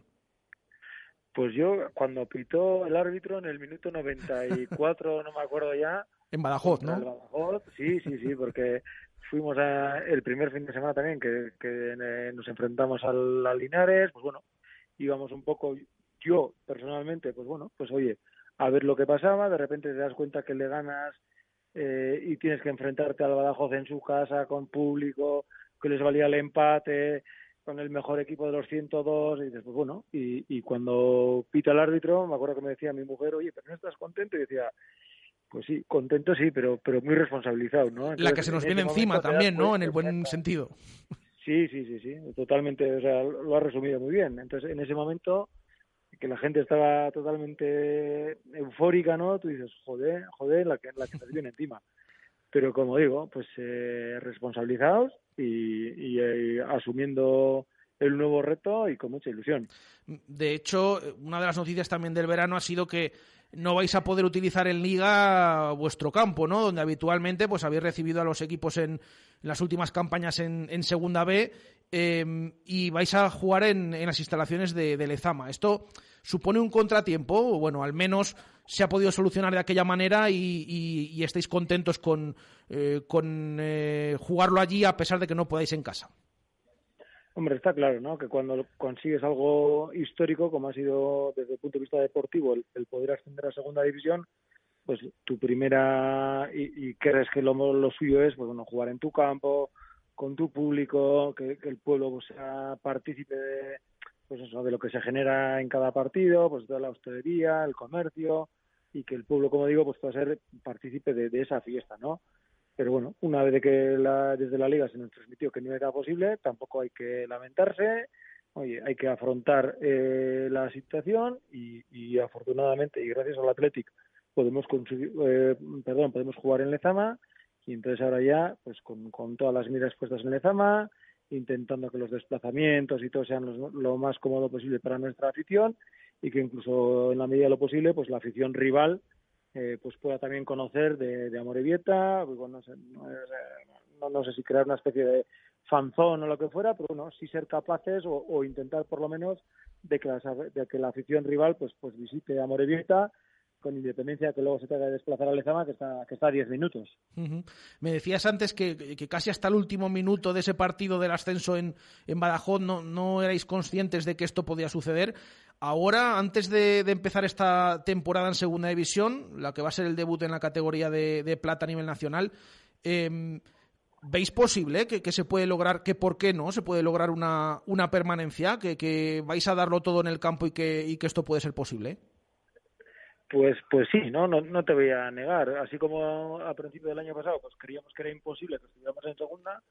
[SPEAKER 13] Pues yo, cuando pitó el árbitro en el minuto 94, no me acuerdo ya.
[SPEAKER 3] En Badajoz, ¿no?
[SPEAKER 13] En Badajoz, sí, sí, sí, porque fuimos a, el primer fin de semana también que, que nos enfrentamos al, al Linares, pues bueno, íbamos un poco, yo personalmente, pues bueno, pues oye, a ver lo que pasaba, de repente te das cuenta que le ganas eh, y tienes que enfrentarte al Badajoz en su casa, con público, que les valía el empate, con el mejor equipo de los 102, y dices, pues bueno, y, y cuando pita el árbitro, me acuerdo que me decía mi mujer, oye, pero no estás contento, y decía, pues sí, contento sí, pero, pero muy responsabilizado, ¿no?
[SPEAKER 3] la que se nos viene encima también, ¿no? En el buen sentido.
[SPEAKER 13] Sí, sí, sí, sí, totalmente, o sea, lo ha resumido muy bien. Entonces, en ese momento que la gente estaba totalmente eufórica, ¿no? Tú dices, joder, joder, la que, la que nos viene encima. Pero como digo, pues eh, responsabilizados y, eh, asumiendo el nuevo reto y con mucha ilusión.
[SPEAKER 3] De hecho, una de las noticias también del verano ha sido que no vais a poder utilizar en liga vuestro campo, ¿no? Donde habitualmente pues habéis recibido a los equipos en, las últimas campañas en, en Segunda B em, y vais a jugar en, en las instalaciones de, de, Lezama. Esto supone un contratiempo, bueno, al menos se ha podido solucionar de aquella manera y, y, estáis contentos con, eh, con eh, jugarlo allí a pesar de que no podáis en casa.
[SPEAKER 13] Hombre, está claro, ¿no? Que cuando consigues algo histórico, como ha sido desde el punto de vista deportivo, el, poder ascender a segunda división, pues tu primera y, crees que lo, lo, suyo es, pues bueno, jugar en tu campo, con tu público, que, el pueblo pues, sea partícipe de, pues eso, de lo que se genera en cada partido, pues de la hostelería, el comercio, y que el pueblo, como digo, pues pueda ser partícipe de, esa fiesta, ¿no? Pero bueno, una vez que desde la liga se nos transmitió que no era posible, tampoco hay que lamentarse. Oye, hay que afrontar eh, la situación y, afortunadamente y gracias al Athletic podemos eh, perdón, podemos jugar en Lezama y entonces ahora ya pues con, todas las miras puestas en Lezama, intentando que los desplazamientos y todo sean lo más cómodo posible para nuestra afición y que incluso en la medida de lo posible pues la afición rival eh, pues pueda también conocer de, de Amorebieta, pues, no, sé, no, no, no sé si crear una especie de fanzón o lo que fuera, pero bueno, sí ser capaces o, o intentar por lo menos de que, la, de que la afición rival pues pues visite Amorebieta con independencia que luego se tenga que desplazar a Lezama, que está, que está a 10 minutos.
[SPEAKER 3] Me decías antes que, que, casi hasta el último minuto de ese partido del ascenso en, en Badajoz no, no erais conscientes de que esto podía suceder. Ahora, antes de, de, empezar esta temporada en Segunda División, la que va a ser el debut en la categoría de, de plata a nivel nacional, eh, ¿veis posible que, que, se puede lograr, que por qué no se puede lograr una, una permanencia, que, que, vais a darlo todo en el campo y que, y que esto puede ser posible?
[SPEAKER 13] Pues, pues sí, ¿no? ¿no? No te voy a negar. Así como a principio del año pasado, pues creíamos que era imposible que estuviéramos en segunda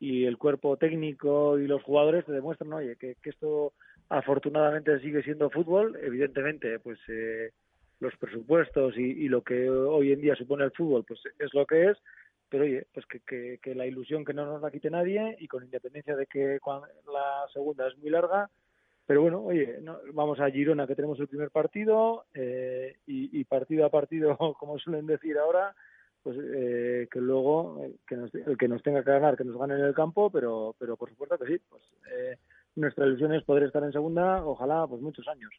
[SPEAKER 13] y el cuerpo técnico y los jugadores te demuestran, oye, que, que esto afortunadamente sigue siendo fútbol. Evidentemente, pues eh, los presupuestos y, y, lo que hoy en día supone el fútbol, pues es lo que es. Pero oye, pues que, que, que la ilusión que no nos la quite nadie y con independencia de que cuando la segunda es muy larga, pero bueno, oye, no, vamos a Girona que tenemos el primer partido eh, y, partido a partido, como suelen decir ahora, pues eh, que luego eh, que nos, el que nos tenga que ganar, que nos gane en el campo, pero, pero por supuesto que sí, pues eh, nuestra ilusión es poder estar en segunda, ojalá pues muchos años.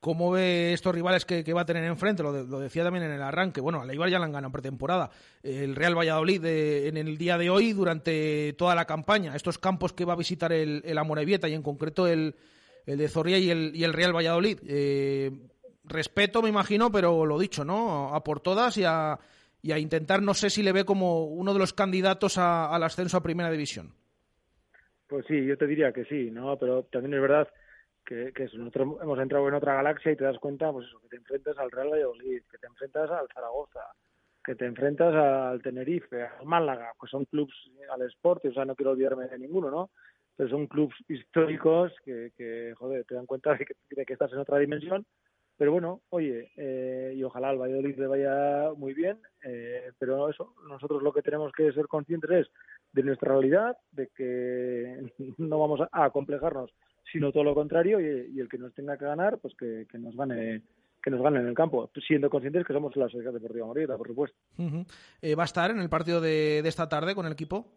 [SPEAKER 3] ¿Cómo ve estos rivales que, que va a tener enfrente? Lo, de, lo, decía también en el arranque. Bueno, a Leibar ya la han ganado en pretemporada. El Real Valladolid de, en el día de hoy, durante toda la campaña, estos campos que va a visitar el, el Amorebieta y en concreto el, el de Zorrilla y el, y el Real Valladolid. Eh, respeto, me imagino, pero lo dicho, ¿no? A por todas y a, y a intentar, no sé si le ve como uno de los candidatos a, al ascenso a Primera División.
[SPEAKER 13] Pues sí, yo te diría que sí, ¿no? Pero también es verdad que, nosotros hemos entrado en otra galaxia y te das cuenta, pues eso, que te enfrentas al Real Valladolid, que te enfrentas al Zaragoza, que te enfrentas al Tenerife, al Málaga, pues son clubes al Sport, o sea, no quiero olvidarme de ninguno, ¿no? Pero son clubes históricos que, que, joder, te dan cuenta de que, de que estás en otra dimensión. Pero bueno, oye, eh, y ojalá al Valladolid le vaya muy bien, eh, pero eso, nosotros lo que tenemos que ser conscientes es de nuestra realidad, de que no vamos a, a complejarnos, sino todo lo contrario, y, y, el que nos tenga que ganar, pues que, que nos gane que nos ganen en el campo, siendo conscientes que somos la Sociedad Deportiva Morita, por supuesto.
[SPEAKER 3] Uh -huh. eh, ¿Va a estar en el partido de, de, esta tarde con el equipo?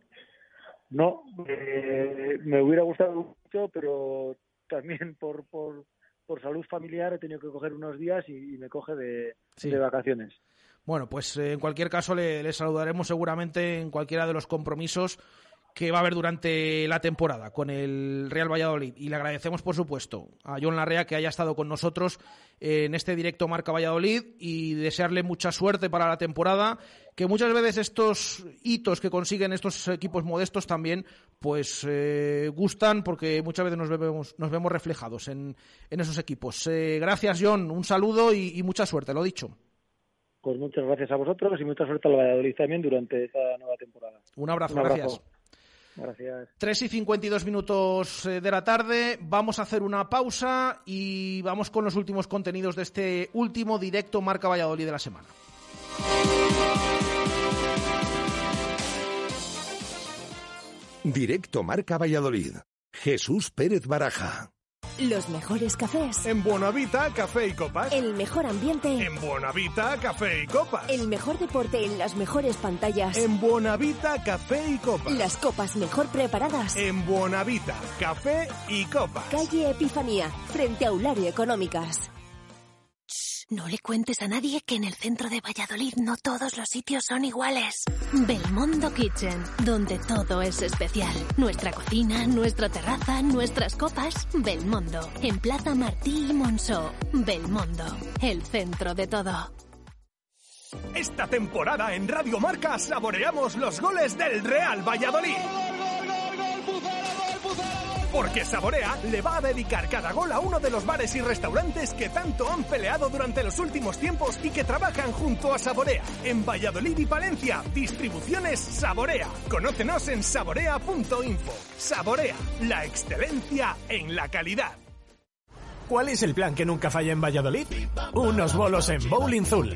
[SPEAKER 13] No, eh, me hubiera gustado mucho, pero también por, por, por salud familiar he tenido que coger unos días y, y me coge de, sí. de vacaciones.
[SPEAKER 3] Bueno, pues eh, en cualquier caso le, le, saludaremos seguramente en cualquiera de los compromisos que va a haber durante la temporada con el Real Valladolid. Y le agradecemos, por supuesto, a John Larrea que haya estado con nosotros en este directo Marca Valladolid y desearle mucha suerte para la temporada. Que muchas veces estos hitos que consiguen estos equipos modestos también, pues eh, gustan porque muchas veces nos vemos, nos vemos reflejados en, en esos equipos. Eh, gracias, John. Un saludo y, y mucha suerte, lo dicho.
[SPEAKER 13] Pues muchas gracias a vosotros y mucha suerte al Valladolid también durante esta nueva temporada.
[SPEAKER 3] Un abrazo, Un abrazo. gracias.
[SPEAKER 13] Gracias.
[SPEAKER 3] 3 y 52 minutos eh, de la tarde. Vamos a hacer una pausa y vamos con los últimos contenidos de este último directo Marca Valladolid de la semana.
[SPEAKER 2] Directo Marca Valladolid. Jesús Pérez Baraja.
[SPEAKER 7] Los mejores cafés.
[SPEAKER 4] En Buenavita, café y copas.
[SPEAKER 7] El mejor ambiente.
[SPEAKER 4] En Buenavita, café y copas.
[SPEAKER 7] El mejor deporte en las mejores pantallas.
[SPEAKER 4] En Buenavita, café y copas.
[SPEAKER 7] Las copas mejor preparadas.
[SPEAKER 4] En Buenavita, café y copas.
[SPEAKER 7] Calle Epifanía, frente a Aulario Económicas.
[SPEAKER 9] No le cuentes a nadie que en el centro de Valladolid no todos los sitios son iguales. Belmondo Kitchen, donde todo es especial. Nuestra cocina, nuestra terraza, nuestras copas. Belmondo, en Plaza Martí y Monceau. Belmondo, el centro de todo.
[SPEAKER 4] Esta temporada en Radio Marca saboreamos los goles del Real Valladolid. Porque Saborea le va a dedicar cada gol a uno de los bares y restaurantes que tanto han peleado durante los últimos tiempos y que trabajan junto a Saborea. En Valladolid y Palencia, distribuciones Saborea. Conócenos en saborea.info. Saborea, la excelencia en la calidad.
[SPEAKER 14] ¿Cuál es el plan que nunca falla en Valladolid? Unos bolos en Bowling Zul.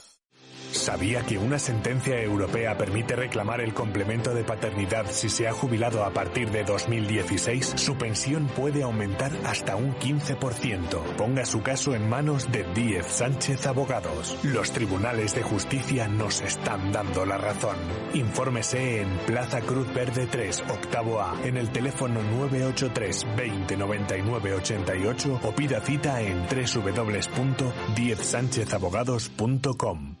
[SPEAKER 4] ¿Sabía que una sentencia europea permite reclamar el complemento de paternidad si se ha jubilado a partir de 2016? Su pensión puede aumentar hasta un 15%. Ponga su caso en manos de Díez Sánchez Abogados. Los tribunales de justicia nos están dando la razón. Infórmese en Plaza Cruz Verde 3, octavo A, en el teléfono 983 20 99 88 o pida cita en www.diezsanchezabogados.com.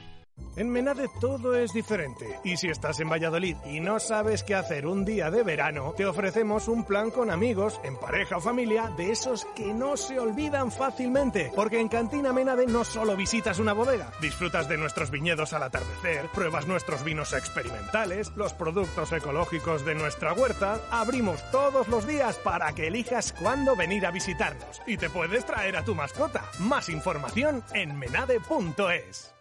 [SPEAKER 4] En Menade todo es diferente. Y si estás en Valladolid y no sabes qué hacer un día de verano, te ofrecemos un plan con amigos, en pareja o familia, de esos que no se olvidan fácilmente. Porque en Cantina Menade no solo visitas una bodega, disfrutas de nuestros viñedos al atardecer, pruebas nuestros vinos experimentales, los productos ecológicos de nuestra huerta. Abrimos todos los días para que elijas cuándo venir a visitarnos. Y te puedes traer a tu mascota. Más información en menade.es.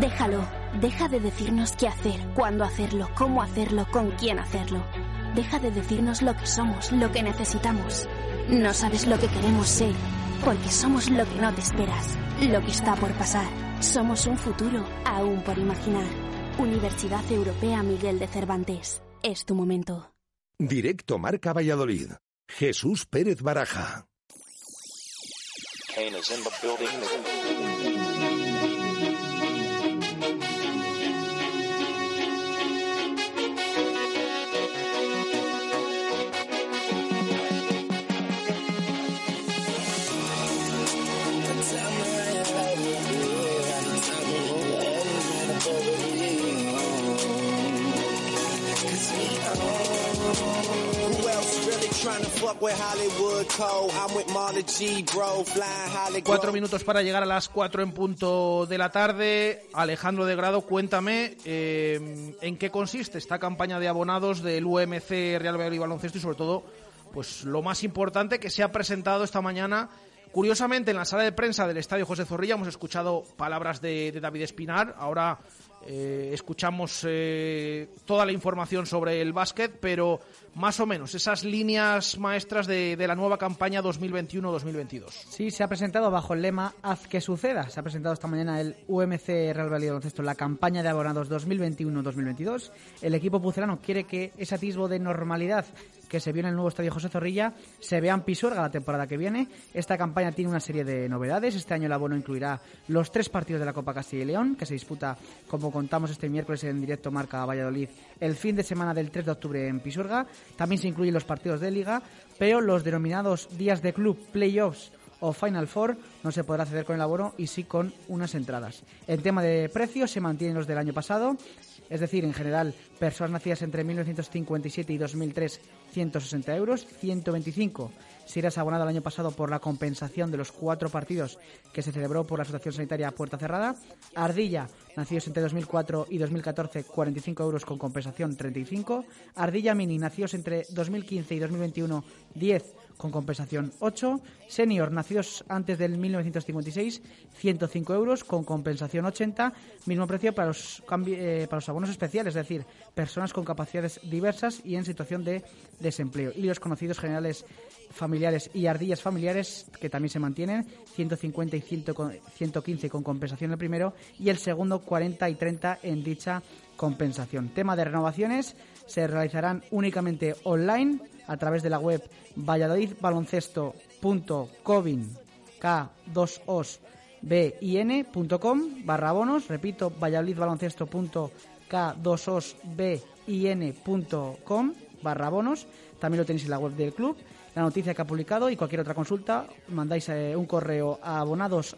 [SPEAKER 15] Déjalo, deja de decirnos qué hacer, cuándo hacerlo, cómo hacerlo, con quién hacerlo. Deja de decirnos lo que somos, lo que necesitamos. No sabes lo que queremos ser, porque somos lo que no te esperas, lo que está por pasar. Somos un futuro aún por imaginar. Universidad Europea Miguel de Cervantes. Es tu momento.
[SPEAKER 2] Directo Marca Valladolid. Jesús Pérez Baraja.
[SPEAKER 3] Cuatro minutos para llegar a las cuatro en punto de la tarde. Alejandro de Grado, cuéntame eh, en qué consiste esta campaña de abonados del UMC Real Valladolid Baloncesto y sobre todo, pues lo más importante que se ha presentado esta mañana. Curiosamente, en la sala de prensa del Estadio José Zorrilla hemos escuchado palabras de, de David Espinar. Ahora eh, escuchamos eh, toda la información sobre el básquet, pero más o menos esas líneas maestras de, la nueva campaña 2021-2022.
[SPEAKER 5] Sí, se ha presentado bajo el lema Haz que suceda. Se ha presentado esta mañana el UMC Real Valladolid Baloncesto, la campaña de abonados 2021-2022. El equipo pucelano quiere que ese atisbo de normalidad que se vio en el nuevo estadio José Zorrilla se vea en Pisuerga la temporada que viene. Esta campaña tiene una serie de novedades. Este año el abono incluirá los tres partidos de la Copa Castilla y León, que se disputa, como contamos este miércoles en directo Marca Valladolid, el fin de semana del 3 de octubre en Pisuerga. También se incluyen los partidos de Liga, pero los denominados días de club, playoffs o Final Four no se podrá acceder con el abono y sí con unas entradas. En tema de precios se mantienen los del año pasado, es decir, en general, personas nacidas entre 1957 y 2003, 160 euros, 125 si eras abonado el año pasado por la compensación de los cuatro partidos que se celebró por la Asociación Sanitaria Puerta Cerrada. Ardilla, nacidos entre 2004 y 2014, 45 euros con compensación 35. Ardilla Mini, nacidos entre 2015 y 2021, 10 con compensación 8. Senior, nacidos antes del 1956, 105 euros con compensación 80. Mismo precio para los, eh, para los abonos especiales, es decir, personas con capacidades diversas y en situación de desempleo. Y los conocidos generales familiares y ardillas familiares que también se mantienen, 150 y 115 con compensación el primero y el segundo 40 y 30 en dicha compensación. Tema de renovaciones se realizarán únicamente online a través de la web valladolidbaloncesto.covin k2osbin.com barra bonos, repito, valladolidbaloncesto.k2osbin.com barra bonos, también lo tenéis en la web del club la noticia que ha publicado y cualquier otra consulta, mandáis eh, un correo a abonados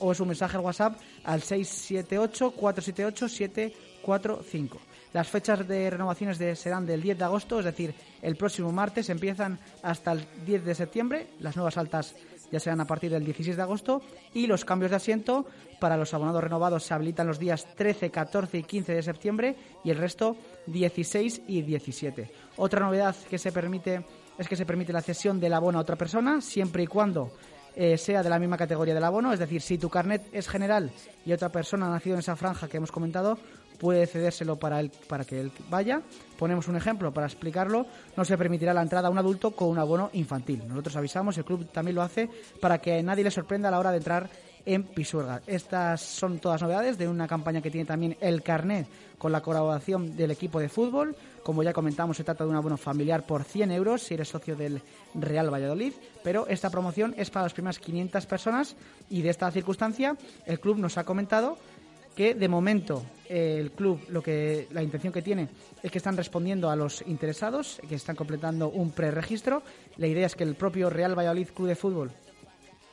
[SPEAKER 5] o es un mensaje al WhatsApp al 678-478-745. Las fechas de renovaciones de, serán del 10 de agosto, es decir, el próximo martes empiezan hasta el 10 de septiembre. Las nuevas altas ya serán a partir del 16 de agosto y los cambios de asiento para los abonados renovados se habilitan los días 13, 14 y 15 de septiembre y el resto 16 y 17. Otra novedad que se permite es que se permite la cesión del abono a otra persona siempre y cuando eh, sea de la misma categoría del abono, es decir, si tu carnet es general y otra persona ha nacido en esa franja que hemos comentado, puede cedérselo para, él, para que él vaya. Ponemos un ejemplo para explicarlo. No se permitirá la entrada a un adulto con un abono infantil. Nosotros avisamos, el club también lo hace para que nadie le sorprenda a la hora de entrar en Pisuerga. Estas son todas novedades de una campaña que tiene también el carnet con la colaboración del equipo de fútbol. Como ya comentamos, se trata de un abono familiar por 100 euros si eres socio del Real Valladolid, pero esta promoción es para las primeras 500 personas y de esta circunstancia el club nos ha comentado que de momento el club lo que la intención que tiene es que están respondiendo a los interesados, que están completando un preregistro. La idea es que el propio Real Valladolid Club de Fútbol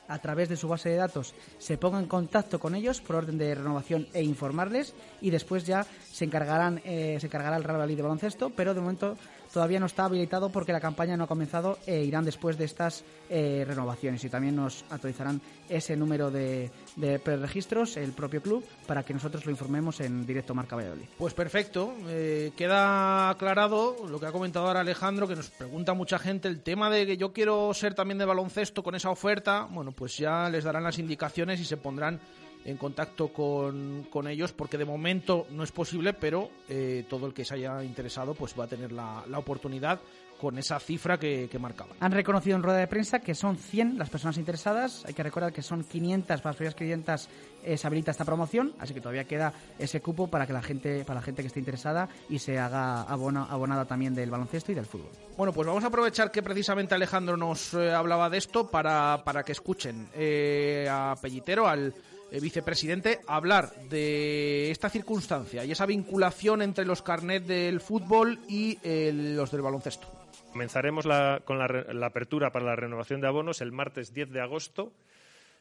[SPEAKER 5] a través de su base de datos se ponga en contacto con ellos por orden de renovación e informarles y después ya se encargarán eh, se encargará el Real Valladolid de baloncesto pero de momento todavía no está habilitado porque la campaña no ha comenzado e irán después de estas eh, renovaciones. Y también nos actualizarán ese número de, de preregistros el propio club para que nosotros lo informemos en directo Marca Valladolid.
[SPEAKER 3] Pues perfecto, eh, queda aclarado lo que ha comentado ahora Alejandro, que nos pregunta mucha gente el tema de que yo quiero ser también de baloncesto con esa oferta, bueno, pues ya les darán las indicaciones y se pondrán en contacto con, con ellos porque de momento no es posible, pero eh, todo el que se haya interesado pues va a tener la, la oportunidad con esa cifra que, que marcaban.
[SPEAKER 5] Han reconocido en rueda de prensa que son 100 las personas interesadas. Hay que recordar que son 500 para las primeras 500 eh, se habilita esta promoción, así que todavía queda ese cupo para que la gente, para la gente que esté interesada y se haga abona, abonada también del baloncesto y del fútbol.
[SPEAKER 3] Bueno, pues vamos a aprovechar que precisamente Alejandro nos eh, hablaba de esto para, para que escuchen eh, a Pellitero, al eh, vicepresidente, hablar de esta circunstancia y esa vinculación entre los carnets del fútbol y eh, los del baloncesto.
[SPEAKER 16] Comenzaremos la- con la, la apertura para la renovación de abonos el martes 10 de agosto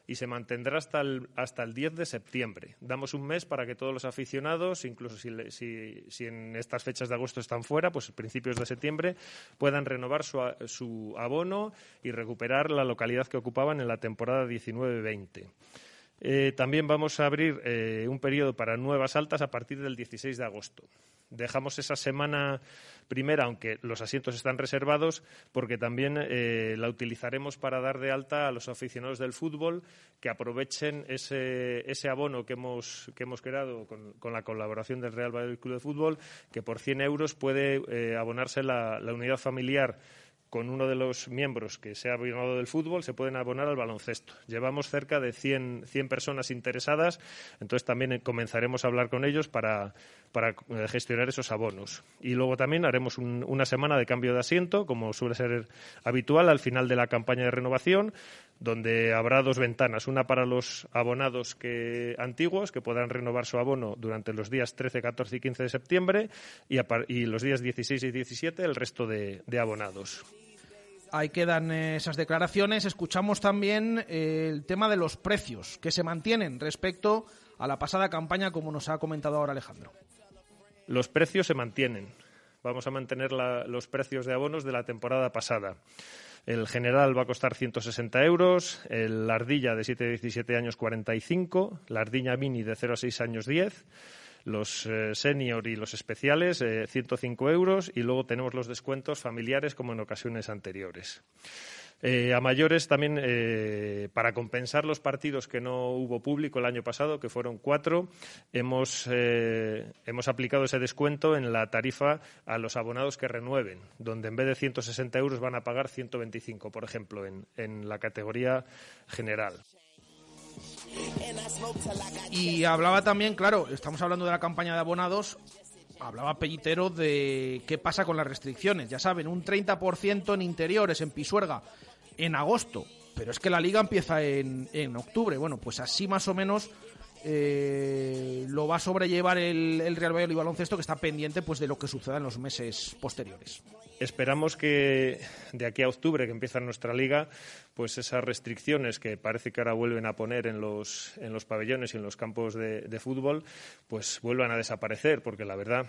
[SPEAKER 16] y se mantendrá hasta el, hasta el 10 de septiembre. Damos un mes para que todos los aficionados, incluso si, si- si en estas fechas de agosto están fuera, pues principios de septiembre, puedan renovar su, su abono y recuperar la localidad que ocupaban en la temporada 19-20. Eh, también vamos a abrir eh, un periodo para nuevas altas a partir del 16 de agosto. Dejamos esa semana primera, aunque los asientos están reservados, porque también eh, la utilizaremos para dar de alta a los aficionados del fútbol que aprovechen ese, abono que hemos, que hemos creado con, la colaboración del Real Valladolid Club de Fútbol, que por 100 euros puede abonarse la unidad familiar con uno de los miembros que sea abonado del fútbol, se pueden abonar al baloncesto. Llevamos cerca de 100, 100 personas interesadas, entonces también eh, comenzaremos a hablar con ellos para, eh, gestionar esos abonos. Y luego también haremos un- una semana de cambio de asiento, como suele ser habitual al final de la campaña de renovación, donde habrá dos ventanas, una para los abonados que, antiguos que podrán renovar su abono durante los días 13, 14 y 15 de septiembre y, los días 16 y 17 el resto de abonados.
[SPEAKER 3] Ahí quedan eh, esas declaraciones. Escuchamos también eh, el tema de los precios que se mantienen respecto a la pasada campaña, como nos ha comentado ahora Alejandro.
[SPEAKER 16] Los precios se mantienen. Vamos a mantener los precios de abonos de la temporada pasada. El general va a costar 160 euros, el la ardilla de 7 a 17 años 45, la ardilla mini de 0 a 6 años 10, los eh, senior y los especiales eh, 105 euros y luego tenemos los descuentos familiares como en ocasiones anteriores. Eh, a mayores también, eh, para compensar los partidos que no hubo público el año pasado, que fueron cuatro, hemos, eh, hemos aplicado ese descuento en la tarifa a los abonados que renueven, donde en vez de 160 euros van a pagar 125, por ejemplo, en, en la categoría general.
[SPEAKER 3] Y hablaba también, claro, estamos hablando de la campaña de abonados, hablaba Pellitero de qué pasa con las restricciones. Ya saben, un 30% en interiores, en Pisuerga, en agosto. Pero es que la liga empieza en, en octubre. Bueno, pues así más o menos eh, lo va a sobrellevar el, el Real Valladolid Baloncesto, que está pendiente pues de lo que suceda en los meses posteriores.
[SPEAKER 16] Esperamos que de aquí a octubre, que empieza nuestra liga, pues esas restricciones que parece que ahora vuelven a poner en los, en los pabellones y en los campos de, fútbol, pues vuelvan a desaparecer, porque la verdad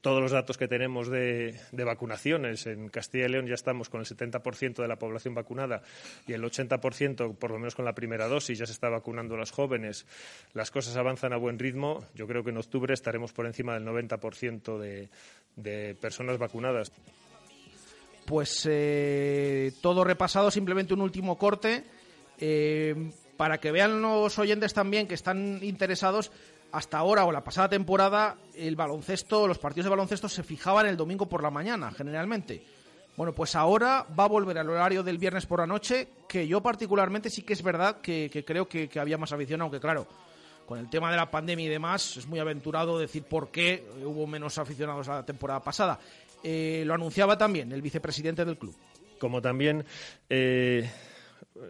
[SPEAKER 16] todos los datos que tenemos de, de vacunaciones. En Castilla y León ya estamos con el 70% de la población vacunada y el 80%, por lo menos con la primera dosis, ya se está vacunando a los jóvenes. Las cosas avanzan a buen ritmo. Yo creo que en octubre estaremos por encima del 90% de, de personas vacunadas.
[SPEAKER 3] Pues eh, todo repasado, simplemente un último corte, eh, para que vean los oyentes también que están interesados. Hasta ahora o la pasada temporada, el baloncesto, los partidos de baloncesto se fijaban el domingo por la mañana, generalmente. Bueno, pues ahora va a volver al horario del viernes por la noche, que yo particularmente sí que es verdad que, creo que, había más afición, aunque claro, con el tema de la pandemia y demás, es muy aventurado decir por qué hubo menos aficionados la temporada pasada. Eh, lo anunciaba también el vicepresidente del club.
[SPEAKER 16] Como también eh,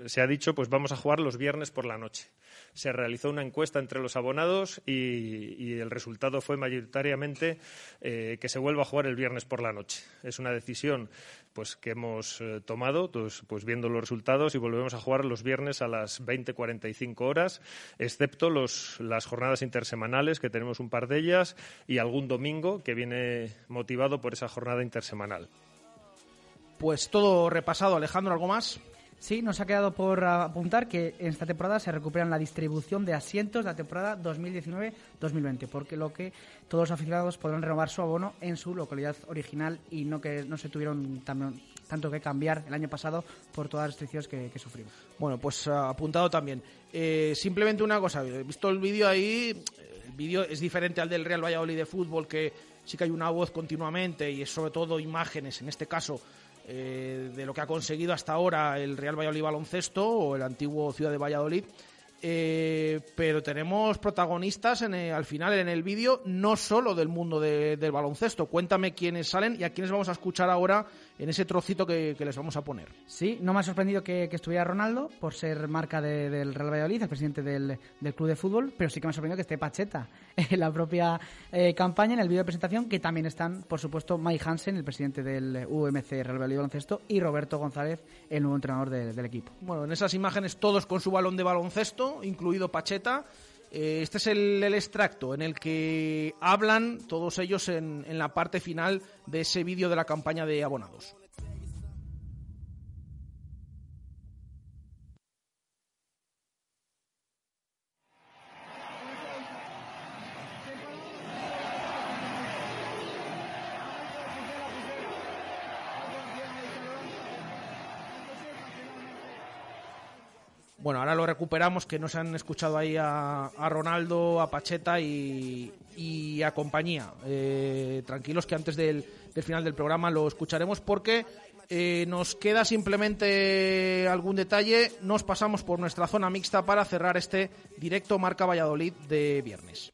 [SPEAKER 16] se ha dicho, pues vamos a jugar los viernes por la noche. Se realizó una encuesta entre los abonados y, el resultado fue mayoritariamente eh, que se vuelva a jugar el viernes por la noche. Es una decisión pues que hemos eh, tomado, pues, pues, viendo los resultados y volvemos a jugar los viernes a las 20.45 horas, excepto los, las jornadas intersemanales, que tenemos un par de ellas, y algún domingo que viene motivado por esa jornada intersemanal.
[SPEAKER 3] Pues todo repasado, Alejandro, ¿algo más?
[SPEAKER 5] Sí, nos ha quedado por apuntar que en esta temporada se recuperan la distribución de asientos de la temporada 2019-2020, porque lo que todos los aficionados podrán renovar su abono en su localidad original y no que no se tuvieron también, tanto que cambiar el año pasado por todas las restricciones que, que sufrimos.
[SPEAKER 3] Bueno, pues uh, apuntado también. Eh, simplemente una cosa, he visto el vídeo ahí, el vídeo es diferente al del Real Valladolid de fútbol, que sí que hay una voz continuamente y es sobre todo imágenes, en este caso eh, de lo que ha conseguido hasta ahora el Real Valladolid Baloncesto o el antiguo Ciudad de Valladolid. Eh, pero tenemos protagonistas en el, al final en el vídeo, no solo del mundo de, del baloncesto. Cuéntame quiénes salen y a quiénes vamos a escuchar ahora en ese trocito que, que les vamos a poner.
[SPEAKER 5] Sí, no me ha sorprendido que, que estuviera Ronaldo por ser marca de, del Real Valladolid, el presidente del, del, club de fútbol, pero sí que me ha sorprendido que esté Pacheta en la propia eh, campaña, en el vídeo de presentación, que también están, por supuesto, Mike Hansen, el presidente del UMC Real Valladolid Baloncesto, y Roberto González, el nuevo entrenador de, del equipo.
[SPEAKER 3] Bueno, en esas imágenes todos con su balón de baloncesto, incluido Pacheta. Eh, este es el, extracto en el que hablan todos ellos en la parte final de ese vídeo de la campaña de abonados. Bueno, ahora lo recuperamos, que nos han escuchado ahí a, Ronaldo, a Pacheta y, a compañía. Eh, tranquilos que antes del, del, final del programa lo escucharemos porque eh, nos queda simplemente algún detalle. Nos pasamos por nuestra zona mixta para cerrar este directo Marca Valladolid de viernes.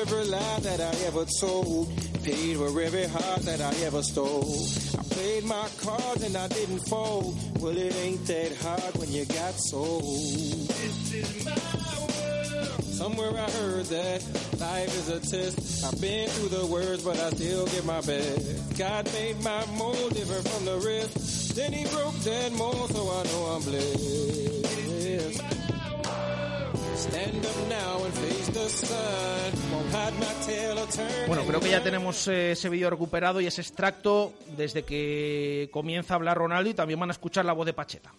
[SPEAKER 17] Every lie that I ever told. Paid for every heart that I ever stole. I played my cards and I didn't fold. Well, it ain't that hard when you got sold. This is my world. Somewhere I heard that life is a test. I've been through the worst, but I still give my best. God made my mold different from the rest. Then he broke that mold, so I know I'm blessed.
[SPEAKER 3] Bueno, creo que ya tenemos eh, ese vídeo recuperado y ese extracto desde que comienza a hablar Ronaldo y también van a escuchar la voz de Pacheta.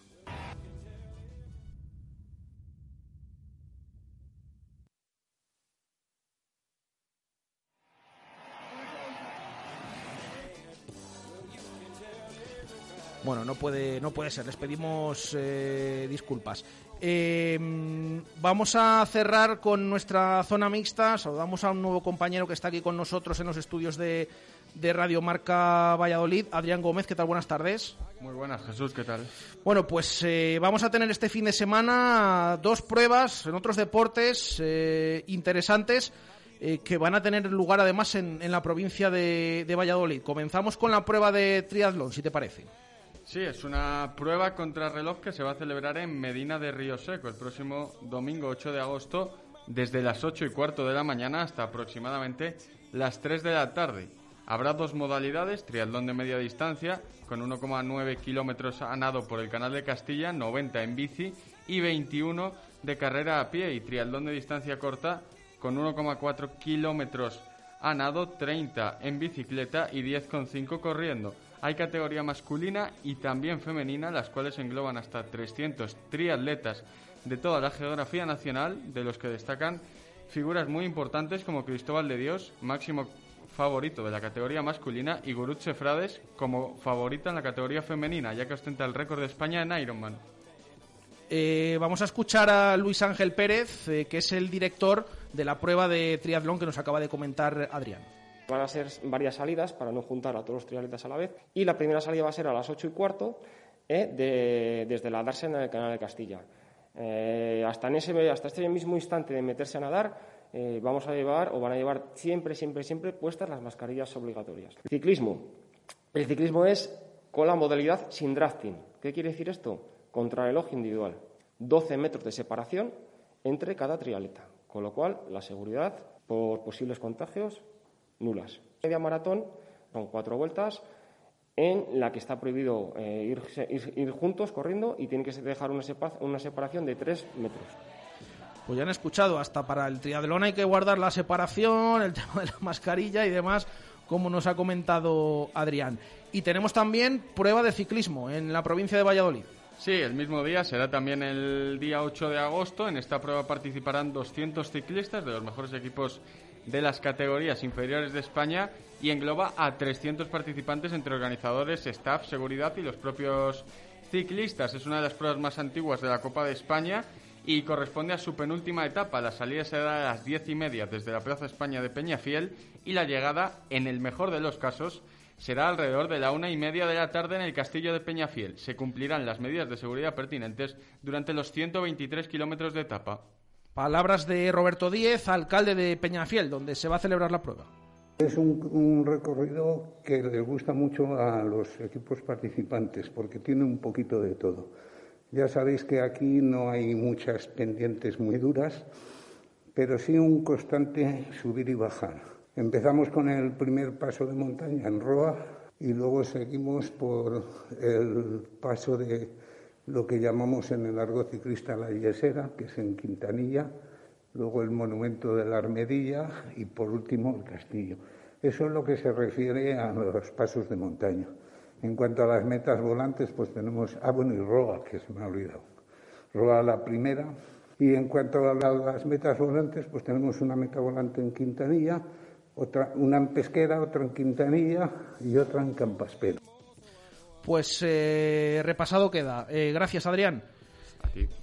[SPEAKER 3] Bueno, no puede, no puede ser. Les pedimos eh, disculpas. Eh, vamos a cerrar con nuestra zona mixta. Saludamos a un nuevo compañero que está aquí con nosotros en los estudios de, de Radio Marca Valladolid, Adrián Gómez. ¿Qué tal? Buenas tardes.
[SPEAKER 18] Muy buenas, Jesús. ¿Qué tal?
[SPEAKER 3] Bueno, pues eh, vamos a tener este fin de semana dos pruebas en otros deportes eh, interesantes. Eh, que van a tener lugar además en, en la provincia de, de Valladolid. Comenzamos con la prueba de triatlón, si te parece.
[SPEAKER 18] Sí, es una prueba contrarreloj que se va a celebrar en Medina de Río Seco el próximo domingo 8 de agosto desde las 8 y cuarto de la mañana hasta aproximadamente las 3 de la tarde. Habrá dos modalidades, triatlón de media distancia, con 1,9 kilómetros a nado por el Canal de Castilla, 90 en bici y 21 de carrera a pie, y triatlón de distancia corta, con 1,4 kilómetros a nado, 30 en bicicleta y 10,5 corriendo. Hay categoría masculina y también femenina, las cuales engloban hasta 300 triatletas de toda la geografía nacional, de los que destacan figuras muy importantes como Cristóbal de Dios, máximo favorito de la categoría masculina, y Gurutze Frades como favorita en la categoría femenina, ya que ostenta el récord de España en Ironman.
[SPEAKER 3] Eh, vamos a escuchar a Luis Ángel Pérez, eh, que es el director de la prueba de triatlón que nos acaba de comentar Adrián.
[SPEAKER 19] Van a ser varias salidas para no juntar a todos los triatletas a la vez. Y la primera salida va a ser a las 8 y cuarto eh, de- desde la Darsen en el Canal de Castilla. Eh, hasta, en ese, hasta este mismo instante de meterse a nadar, eh, vamos a llevar o van a llevar siempre, siempre, siempre puestas las mascarillas obligatorias. Ciclismo. El ciclismo es con la modalidad sin drafting. ¿Qué quiere decir esto? Contrarreloj individual. 12 metros de separación entre cada triatleta. Con lo cual, la seguridad por posibles contagios nulas. Media maratón son cuatro vueltas en la que está prohibido eh, irse- ir, ir juntos corriendo y tiene que dejar una, sepa- una separación de tres metros.
[SPEAKER 3] Pues ya han escuchado, hasta para el triatlón hay que guardar la separación, el tema de la mascarilla y demás, como nos ha comentado Adrián. Y tenemos también prueba de ciclismo en la provincia de Valladolid.
[SPEAKER 18] Sí, el mismo día será también el día 8 de agosto. En esta prueba participarán 200 ciclistas de los mejores equipos de las categorías inferiores de España y engloba a 300 participantes entre organizadores, staff, seguridad y los propios ciclistas. Es una de las pruebas más antiguas de la Copa de España y corresponde a su penúltima etapa. La salida será a las diez y media desde la Plaza España de Peñafiel y la llegada, en el mejor de los casos, será alrededor de la una y media de la tarde en el castillo de Peñafiel. Se cumplirán las medidas de seguridad pertinentes durante los 123 kilómetros de etapa.
[SPEAKER 3] Palabras de Roberto Díez, alcalde de Peñafiel, donde se va a celebrar la prueba.
[SPEAKER 20] Es un, un recorrido que les gusta mucho a los equipos participantes porque tiene un poquito de todo. Ya sabéis que aquí no hay muchas pendientes muy duras, pero sí un constante subir y bajar. Empezamos con el primer paso de montaña en Roa y luego seguimos por el paso de lo que llamamos en el argot ciclista la Yesera, que es en Quintanilla, luego el monumento de la Armedilla y por último el castillo. Eso es lo que se refiere a los pasos de montaña. En cuanto a las metas volantes, pues tenemos, ah bueno, y Roa, que se me ha olvidado. Roa la primera. Y en cuanto a la- las metas volantes, pues tenemos una meta volante en Quintanilla, otra, una en Pesquera, otra en Quintanilla y otra en Campaspero.
[SPEAKER 3] Pues eh, repasado queda. Eh, gracias, Adrián.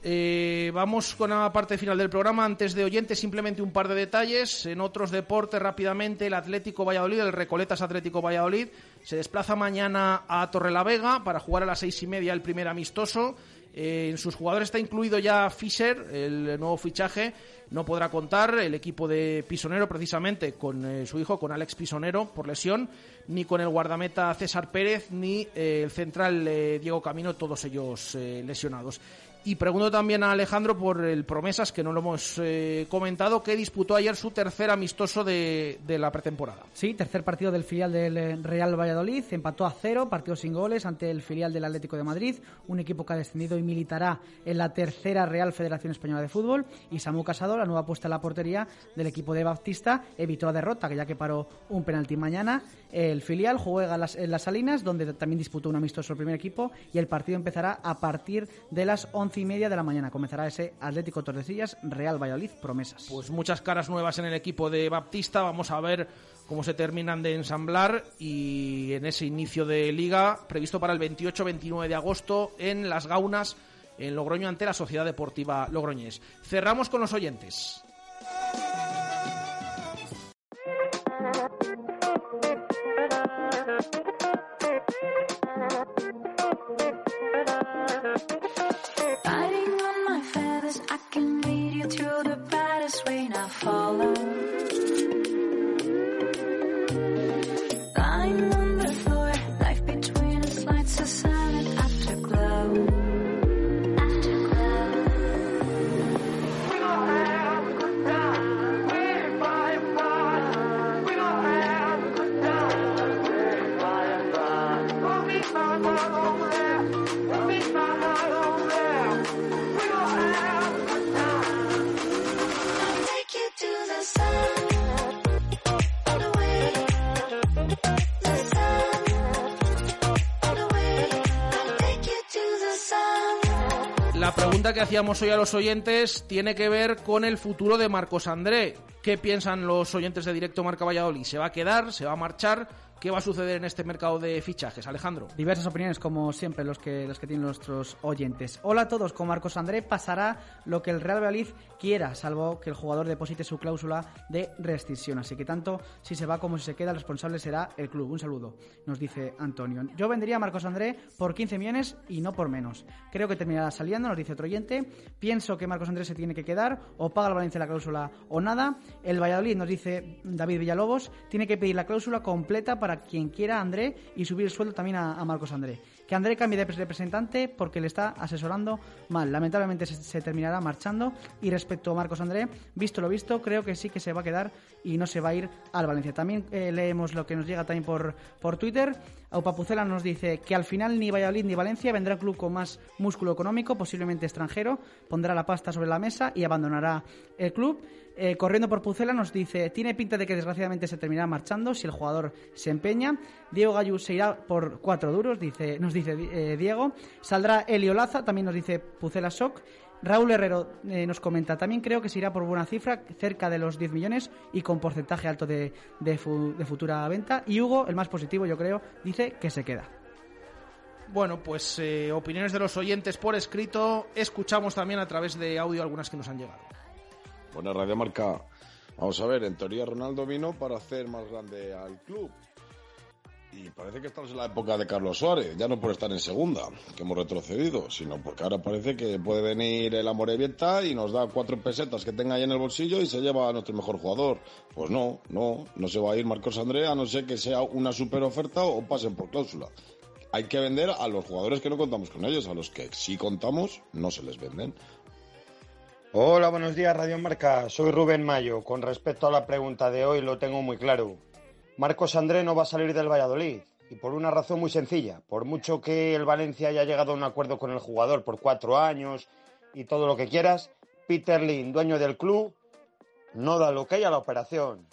[SPEAKER 3] Eh, vamos con la parte final del programa. Antes de oyentes, simplemente un par de detalles. En otros deportes, rápidamente, el Atlético Valladolid, el Recoletas Atlético Valladolid, se desplaza mañana a Torrelavega para jugar a las seis y media el primer amistoso. Eh, en sus jugadores está incluido ya Fischer, el nuevo fichaje. No podrá contar el equipo de Pisonero precisamente con eh, su hijo, con Alex Pisonero, por lesión, ni con el guardameta César Pérez, ni eh, el central Diego Camino, todos ellos lesionados. Y pregunto también a Alejandro por el Promesas, que no lo hemos eh, comentado, que disputó ayer su tercer amistoso de, de la pretemporada.
[SPEAKER 5] Sí, tercer partido del filial del eh, Real Valladolid. Empató a cero, partido sin goles ante el filial del Atlético de Madrid, un equipo que ha descendido y militará en la tercera Real Federación Española de Fútbol. Y Samu Casado, la nueva puesta en la portería del equipo de Baptista, evitó la derrota, ya que paró un penalti mañana. El filial juega en las, en las Salinas, donde también disputó un amistoso el primer equipo, y el partido empezará a partir de las y media de la mañana. Comenzará ese Atlético Tordesillas, Real Valladolid, promesas.
[SPEAKER 3] Pues muchas caras nuevas en el equipo de Baptista. Vamos a ver cómo se terminan de ensamblar y en ese inicio de liga previsto para el 28-29 de agosto en Las Gaunas, en Logroño, ante la Sociedad Deportiva Logroñés. Cerramos con los oyentes. Que hacíamos hoy a los oyentes tiene que ver con el futuro de Marcos André. ¿Qué piensan los oyentes de Directo Marca Valladolid? ¿Se va a quedar? ¿Se va a marchar? ¿Qué va a suceder en este mercado de fichajes, Alejandro?
[SPEAKER 5] Diversas opiniones, como siempre, los que, los que tienen nuestros oyentes. Hola a todos, con Marcos André pasará lo que el Real Valladolid quiera, salvo que el jugador deposite su cláusula de rescisión. Así que tanto si se va como si se queda, el responsable será el club. Un saludo, nos dice Antonio. Yo vendría a Marcos André por 15 millones y no por menos. Creo que terminará saliendo, nos dice otro oyente. Pienso que Marcos André se tiene que quedar, o paga el Valencia la cláusula o nada. El Valladolid, nos dice David Villalobos, tiene que pedir la cláusula completa para quien quiera a André y subir el sueldo también a, Marcos André. Que André cambie de representante porque le está asesorando mal. Lamentablemente se, terminará marchando. Y respecto a Marcos André, visto lo visto, creo que sí que se va a quedar y no se va a ir al Valencia. También eh, leemos lo que nos llega también por, por Twitter. Aupapucela nos dice que al final ni Valladolid ni Valencia vendrá el club con más músculo económico, posiblemente extranjero, pondrá la pasta sobre la mesa y abandonará el club. Eh, corriendo por Pucela nos dice, tiene pinta de que desgraciadamente se terminará marchando si el jugador se empeña. Diego Gallú se irá por cuatro duros, dice, nos dice eh, Diego. Saldrá Eliolaza, también nos dice Pucela Shock. Raúl Herrero eh, nos comenta, también creo que se irá por buena cifra, cerca de los 10 millones y con porcentaje alto de, de futura venta. Y Hugo, el más positivo yo creo, dice que se queda.
[SPEAKER 3] Bueno, pues opiniones de los oyentes por escrito. Escuchamos también a través de audio algunas que nos han llegado.
[SPEAKER 21] Buena Radio Marca. Vamos a ver, en teoría Ronaldo vino para hacer más grande al club. Y parece que estamos en la época de Carlos Suárez, ya no por estar en segunda, que hemos retrocedido, sino porque ahora parece que puede venir el Amorebieta y nos da cuatro pesetas que tenga ahí en el bolsillo y se lleva a nuestro mejor jugador. Pues no, no, no se va a ir Marcos Andrea, no ser que sea una super oferta o pasen por cláusula. Hay que vender a los jugadores que no contamos con ellos, a los que sí contamos, no se les venden.
[SPEAKER 22] Hola, buenos días, Radio Marca. Soy Rubén Mayo. Con respecto a la pregunta de hoy, lo tengo muy claro. Marcos André no va a salir del Valladolid. Y por una razón muy sencilla. Por mucho que el Valencia haya llegado a un acuerdo con el jugador por cuatro años y todo lo que quieras, Peter Lin, dueño del club, no da lo que hay a la operación.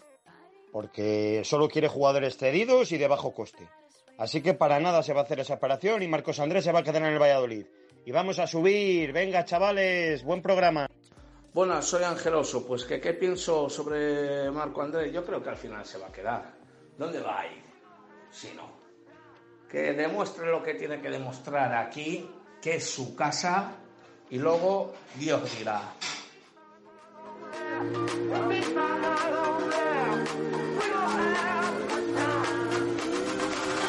[SPEAKER 22] Porque solo quiere jugadores cedidos y de bajo coste. Así que para nada se va a hacer esa operación y Marcos André se va a quedar en el Valladolid. Y vamos a subir. Venga, chavales, buen programa.
[SPEAKER 23] Buenas, soy Angeloso. Pues, ¿qué, ¿qué pienso sobre Marco Andrés? Yo creo que al final se va a quedar. ¿Dónde va a ir? Si no. Que demuestre lo que tiene que demostrar aquí, que es su casa, y luego Dios dirá.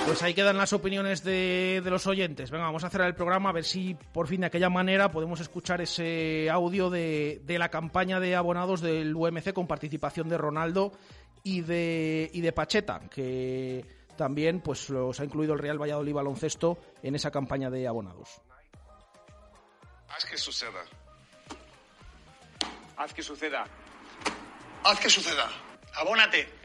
[SPEAKER 3] Pues ahí quedan las opiniones de, los oyentes. Venga, vamos a cerrar el programa a ver si por fin de aquella manera podemos escuchar ese audio de, la campaña de abonados del UMC con participación de Ronaldo y de, y de Pacheta, que también pues los ha incluido el Real Valladolid Baloncesto en esa campaña de abonados.
[SPEAKER 24] Haz que suceda. Haz que suceda. Haz que suceda. Abónate.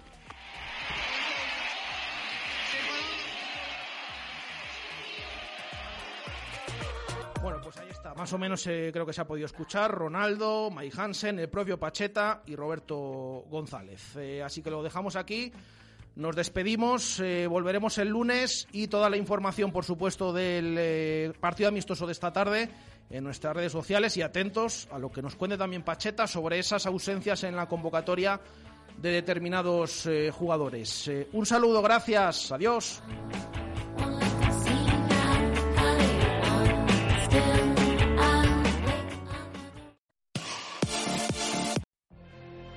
[SPEAKER 3] Bueno, pues ahí está. Más o menos eh, creo que se ha podido escuchar. Ronaldo, Mike Hansen, el propio Pacheta y Roberto González. Eh, así que lo dejamos aquí. Nos despedimos, eh, volveremos el lunes y toda la información, por supuesto, del partido amistoso de esta tarde en nuestras redes sociales y atentos a lo que nos cuente también Pacheta sobre esas ausencias en la convocatoria de determinados jugadores. un saludo, gracias, adiós.